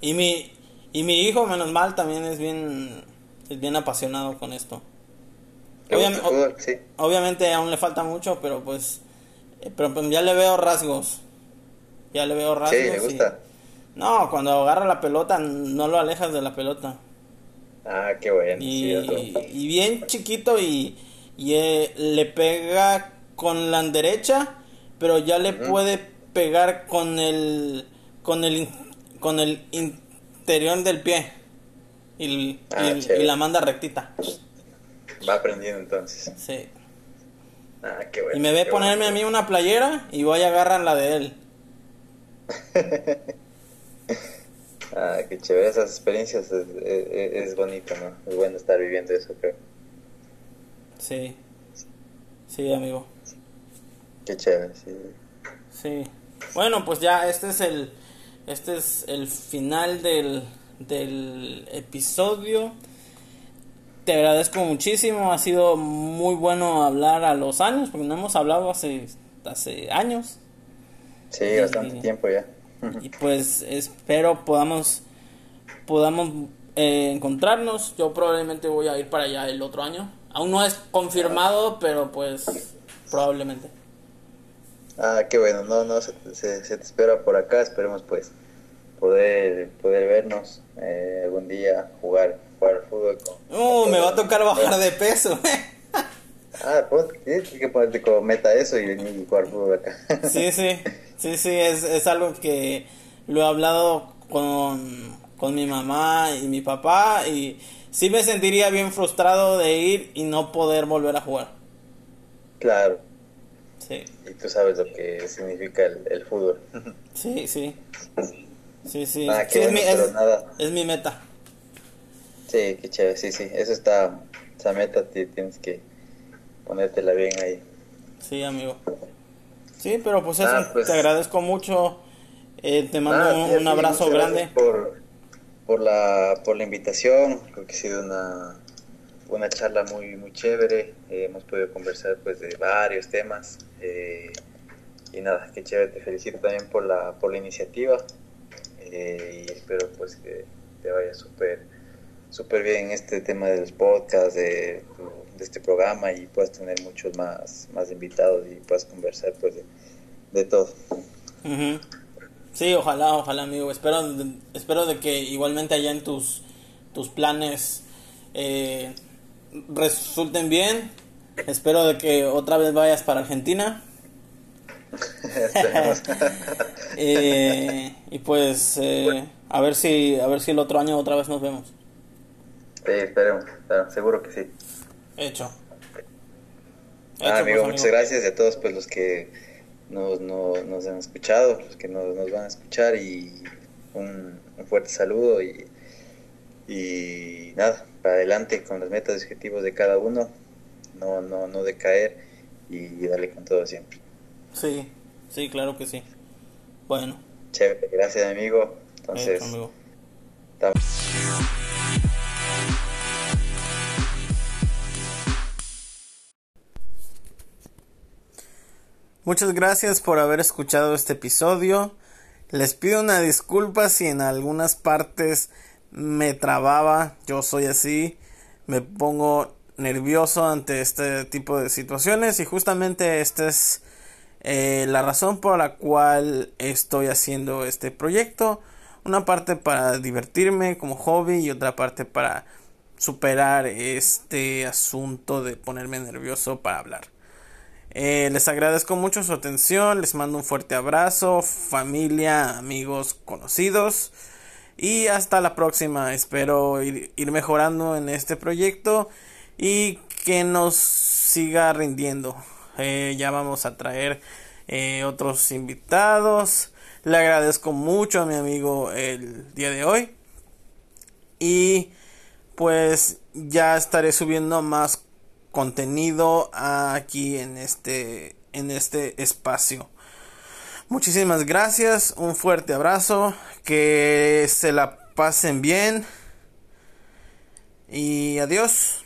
Y mi, y mi hijo, menos mal, también es bien, es bien apasionado con esto. ¿Te gusta Obviam- el fútbol? Sí. Obviamente aún le falta mucho, pero pues, eh, pero pues ya le veo rasgos. Ya le veo rasgos. Sí, y- gusta. No, cuando agarra la pelota no lo alejas de la pelota. Ah, qué bueno. Y, sí, y bien chiquito y, y, eh, le pega con la derecha, pero ya le puede pegar con el con el con el interior del pie y, Ah, y- chévere. y la manda rectita. Va aprendiendo entonces. Sí. Ah, qué bueno. Y me ve ponerme a mí una playera y voy a agarrar la de él. Ah, qué chévere. Esas experiencias es, es, es bonito, ¿no? Es bueno estar viviendo eso, creo. Sí. Sí, amigo. Qué chévere, sí. Sí. Bueno, pues ya este es el este es el final del del episodio. Te agradezco muchísimo, ha sido muy bueno hablar a los años, porque no hemos hablado hace hace años. Sí, Y- bastante tiempo ya. Y pues espero podamos podamos eh, encontrarnos. Yo probablemente voy a ir para allá el otro año. Aún no es confirmado, pero pues probablemente. Ah, qué bueno. No, no, se, se, se te espera por acá. Esperemos, pues, poder, poder vernos eh, algún día, jugar, jugar al fútbol. Con, Uh, me va a tocar bajar de peso. Ah, pues, tienes que ponerte como meta eso y venir y jugar fútbol acá. Sí, sí, sí, sí, es, es algo que lo he hablado con, con mi mamá y mi papá y sí me sentiría bien frustrado de ir y no poder volver a jugar. claro. Sí, Y tú sabes lo que significa el, el fútbol. sí, sí. Sí, sí. Ah, es, mi, es- nada. es mi meta. Sí, qué chévere. Sí, sí. Eso está. Esa meta ti- tienes que ponértela bien ahí. Sí, amigo. Sí, pero pues eso, Ah, pues- te agradezco mucho. Eh, te mando Ah, un, abrazo grande. Por, por, la, por la invitación, creo que ha sido una, una charla muy, muy chévere. Eh, hemos podido conversar pues de varios temas. Eh, y nada, qué chévere, te felicito también por la, por la iniciativa. eh, y espero pues que te vaya súper súper bien este tema de los podcasts, de, de este programa y puedas tener muchos más, más invitados y puedas conversar pues de, de todo. Sí, ojalá, ojalá, amigo. Espero, espero de que igualmente allá en tus, tus planes eh, resulten bien. Espero de que otra vez vayas para Argentina. Eh, y pues eh, a ver si a ver si el otro año otra vez nos vemos. Sí, esperemos, claro, seguro que sí. Hecho. Ah, Hecho, amigo, pues, muchas gracias a todos pues los que nos, no- nos han escuchado, los que nos, nos van a escuchar y un, un fuerte saludo y, y nada, para adelante con las metas y objetivos de cada uno, no, no, no decaer y darle con todo siempre. Sí, sí, claro que sí. Bueno, Chévere, gracias amigo. Entonces, hecho, amigo. Muchas gracias por haber escuchado este episodio. Les pido una disculpa si en algunas partes me trababa. Yo soy así. Me pongo nervioso ante este tipo de situaciones y justamente esta es eh, la razón por la cual estoy haciendo este proyecto. Una parte para divertirme como hobby y otra parte para superar este asunto de ponerme nervioso para hablar. Eh, les agradezco mucho su atención, les mando un fuerte abrazo, familia, amigos, conocidos y hasta la próxima. Espero ir, ir mejorando en este proyecto y que nos siga rindiendo. Eh, ya vamos a traer eh, otros invitados. Le agradezco mucho a mi amigo el día de hoy. Y pues ya estaré subiendo más contenido aquí en este en este espacio. Muchísimas gracias, un fuerte abrazo, que se la pasen bien y adiós.